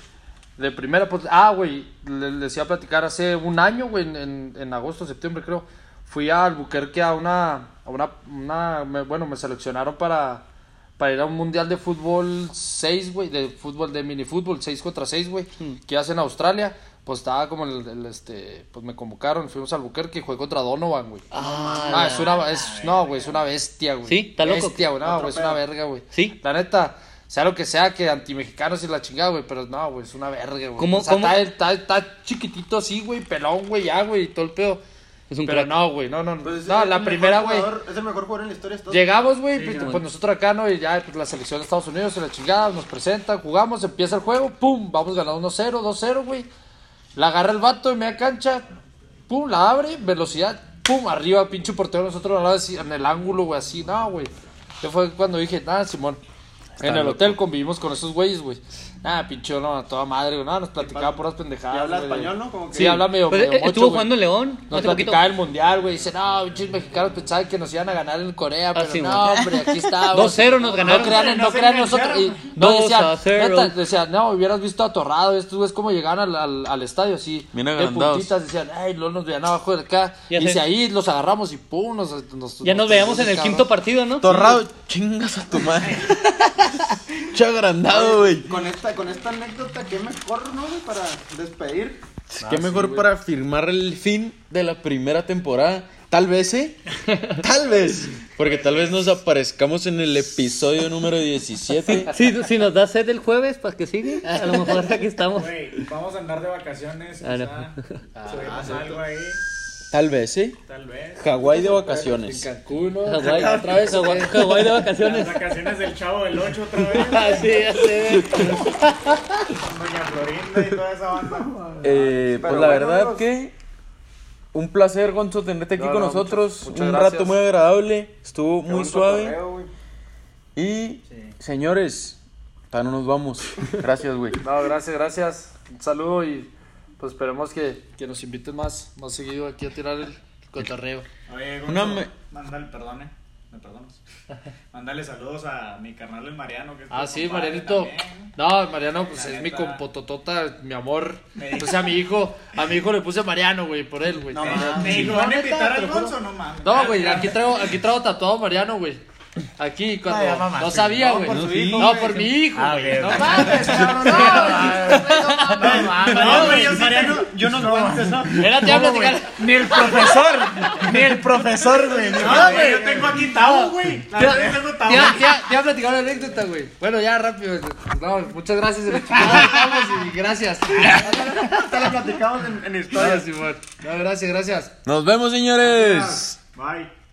de primera. Pues, ah, güey, le- les iba a platicar hace un año, güey, en, en, en agosto, septiembre creo. Fui a Albuquerque a una, a una, una me- bueno, me seleccionaron para, para ir a un mundial de fútbol 6, güey, de fútbol, de minifútbol 6 contra 6, güey, que hacen en Australia. Pues estaba como el, el, este, pues me convocaron, fuimos a Albuquerque y jugué contra Donovan, güey. Ah, Ah, es una, es, no, güey, es una bestia, güey. Sí, está loco. Bestia, güey, no, güey, es una verga, güey. Sí. La neta, sea lo que sea, que antimexicanos y la chingada, güey, pero no, güey, es una verga, güey. ¿Cómo- o sea, cómo? Está, está, está chiquitito así, güey, pelón, güey, ya, güey, y todo el pedo. Es un pero crack. no, güey, no, no, Pues es no, la primera, güey. Es el mejor jugador en la historia. de todos. Llegamos, güey, Sí, pues, sí. pues nosotros acá, ¿no? Y ya, pues la selección de Estados Unidos, y la chingada, nos presentan, jugamos, empieza el juego, pum, vamos ganando 1-0, 2-0, güey. La agarra el vato en media cancha, pum, la abre, velocidad, pum, arriba, pinche portero, nosotros al lado así, en el ángulo, güey, así, no, güey. Yo fue cuando dije, nada, Simón. en el hotel convivimos con esos güeyes, güey. Nada, pinche, no, a toda madre, güey. Nada, nos platicaba puras pendejadas. Y habla güey. español, ¿no? Como que- Sí, habla medio, Pues, medio eh, mocho, estuvo güey. jugando en León Nos hace poquito. platicaba el mundial, güey. Dice, no, pinches mexicanos pensaban que nos iban a ganar en Corea, pero sí, no, güey. hombre, aquí estamos. 2-0 nos ganaron. No crean, No no crean nosotros. Y, no, 2 decía, a 0. neta, decía, no, hubieras visto a Torrado, estos güeyes como llegaban al, al, al estadio, así. Bien de agrandados. puntitas, decían, ay, luego nos veían abajo de acá. Ya y si ahí los agarramos y pum, nos. nos Ya nos veíamos en el quinto partido, ¿no? Torrado, chingas a tu madre. Che agrandado, güey. Con esta, con esta anécdota, qué mejor, ¿no, güey? Para despedir. Qué mejor para firmar el fin de la primera temporada. Tal vez, ¿eh? Tal vez. Porque tal vez nos aparezcamos en el episodio número 17. Si, si nos da sed el jueves, para que sigue, a lo mejor aquí estamos. Güey, vamos a andar de vacaciones. Ah, no. subimos algo ahí, Tal vez, ¿eh? tal vez. Hawái de En vacaciones. Cancún, ¿no? Hawái, Otra vez, Hawái, de Las vacaciones. vacaciones del chavo del 8 otra vez. Así, ya sé. Doña Florinda y toda esa banda. Eh, pues la bueno, verdad que un placer, Gonzo, tenerte aquí No, con no, nosotros. muchas- muchas un gracias. rato muy agradable. Estuvo Qué muy suave. cotorreo, güey. Y, señores, todavía no nos vamos. Gracias, güey. No, gracias, gracias. Un saludo y pues esperemos que, que nos inviten más, más seguido aquí a tirar el cotorreo. Oye, Una Gonzo, me- mándale, perdone, me perdonas. Mándale saludos a mi carnal el Mariano. Que es Ah, sí, Marianito. también. No, Mariano, pues La es mi compototota, mi amor. Me Entonces a mi hijo, a mi hijo le puse Mariano, güey, por él, güey. No, No, mames. Me dijo, No, ¿van a neta, invitar te al lo juro. Gonzo? No mames. güey, aquí traigo, aquí traigo tatuado Mariano, güey. Aquí, cuando ya mamaste, no sabía, no, güey. por No, su hijo, no, güey. por mi hijo, Ah, güey. No mames, cabrón, no, güey. No mames. No, güey, yo sí no cuento eso. Espérate, ya platicar. Ni el profesor, ni el profesor, güey. No, güey, yo tengo aquí Tavo, güey. La yo tengo Tavo. Te iba- te iba- te iba a platicar una anécdota, güey. Bueno, ya rápido. No, muchas gracias. y gracias. Te la platicamos en, en historia. Gracias, Simón. No, gracias, gracias. Nos vemos, señores. Bye.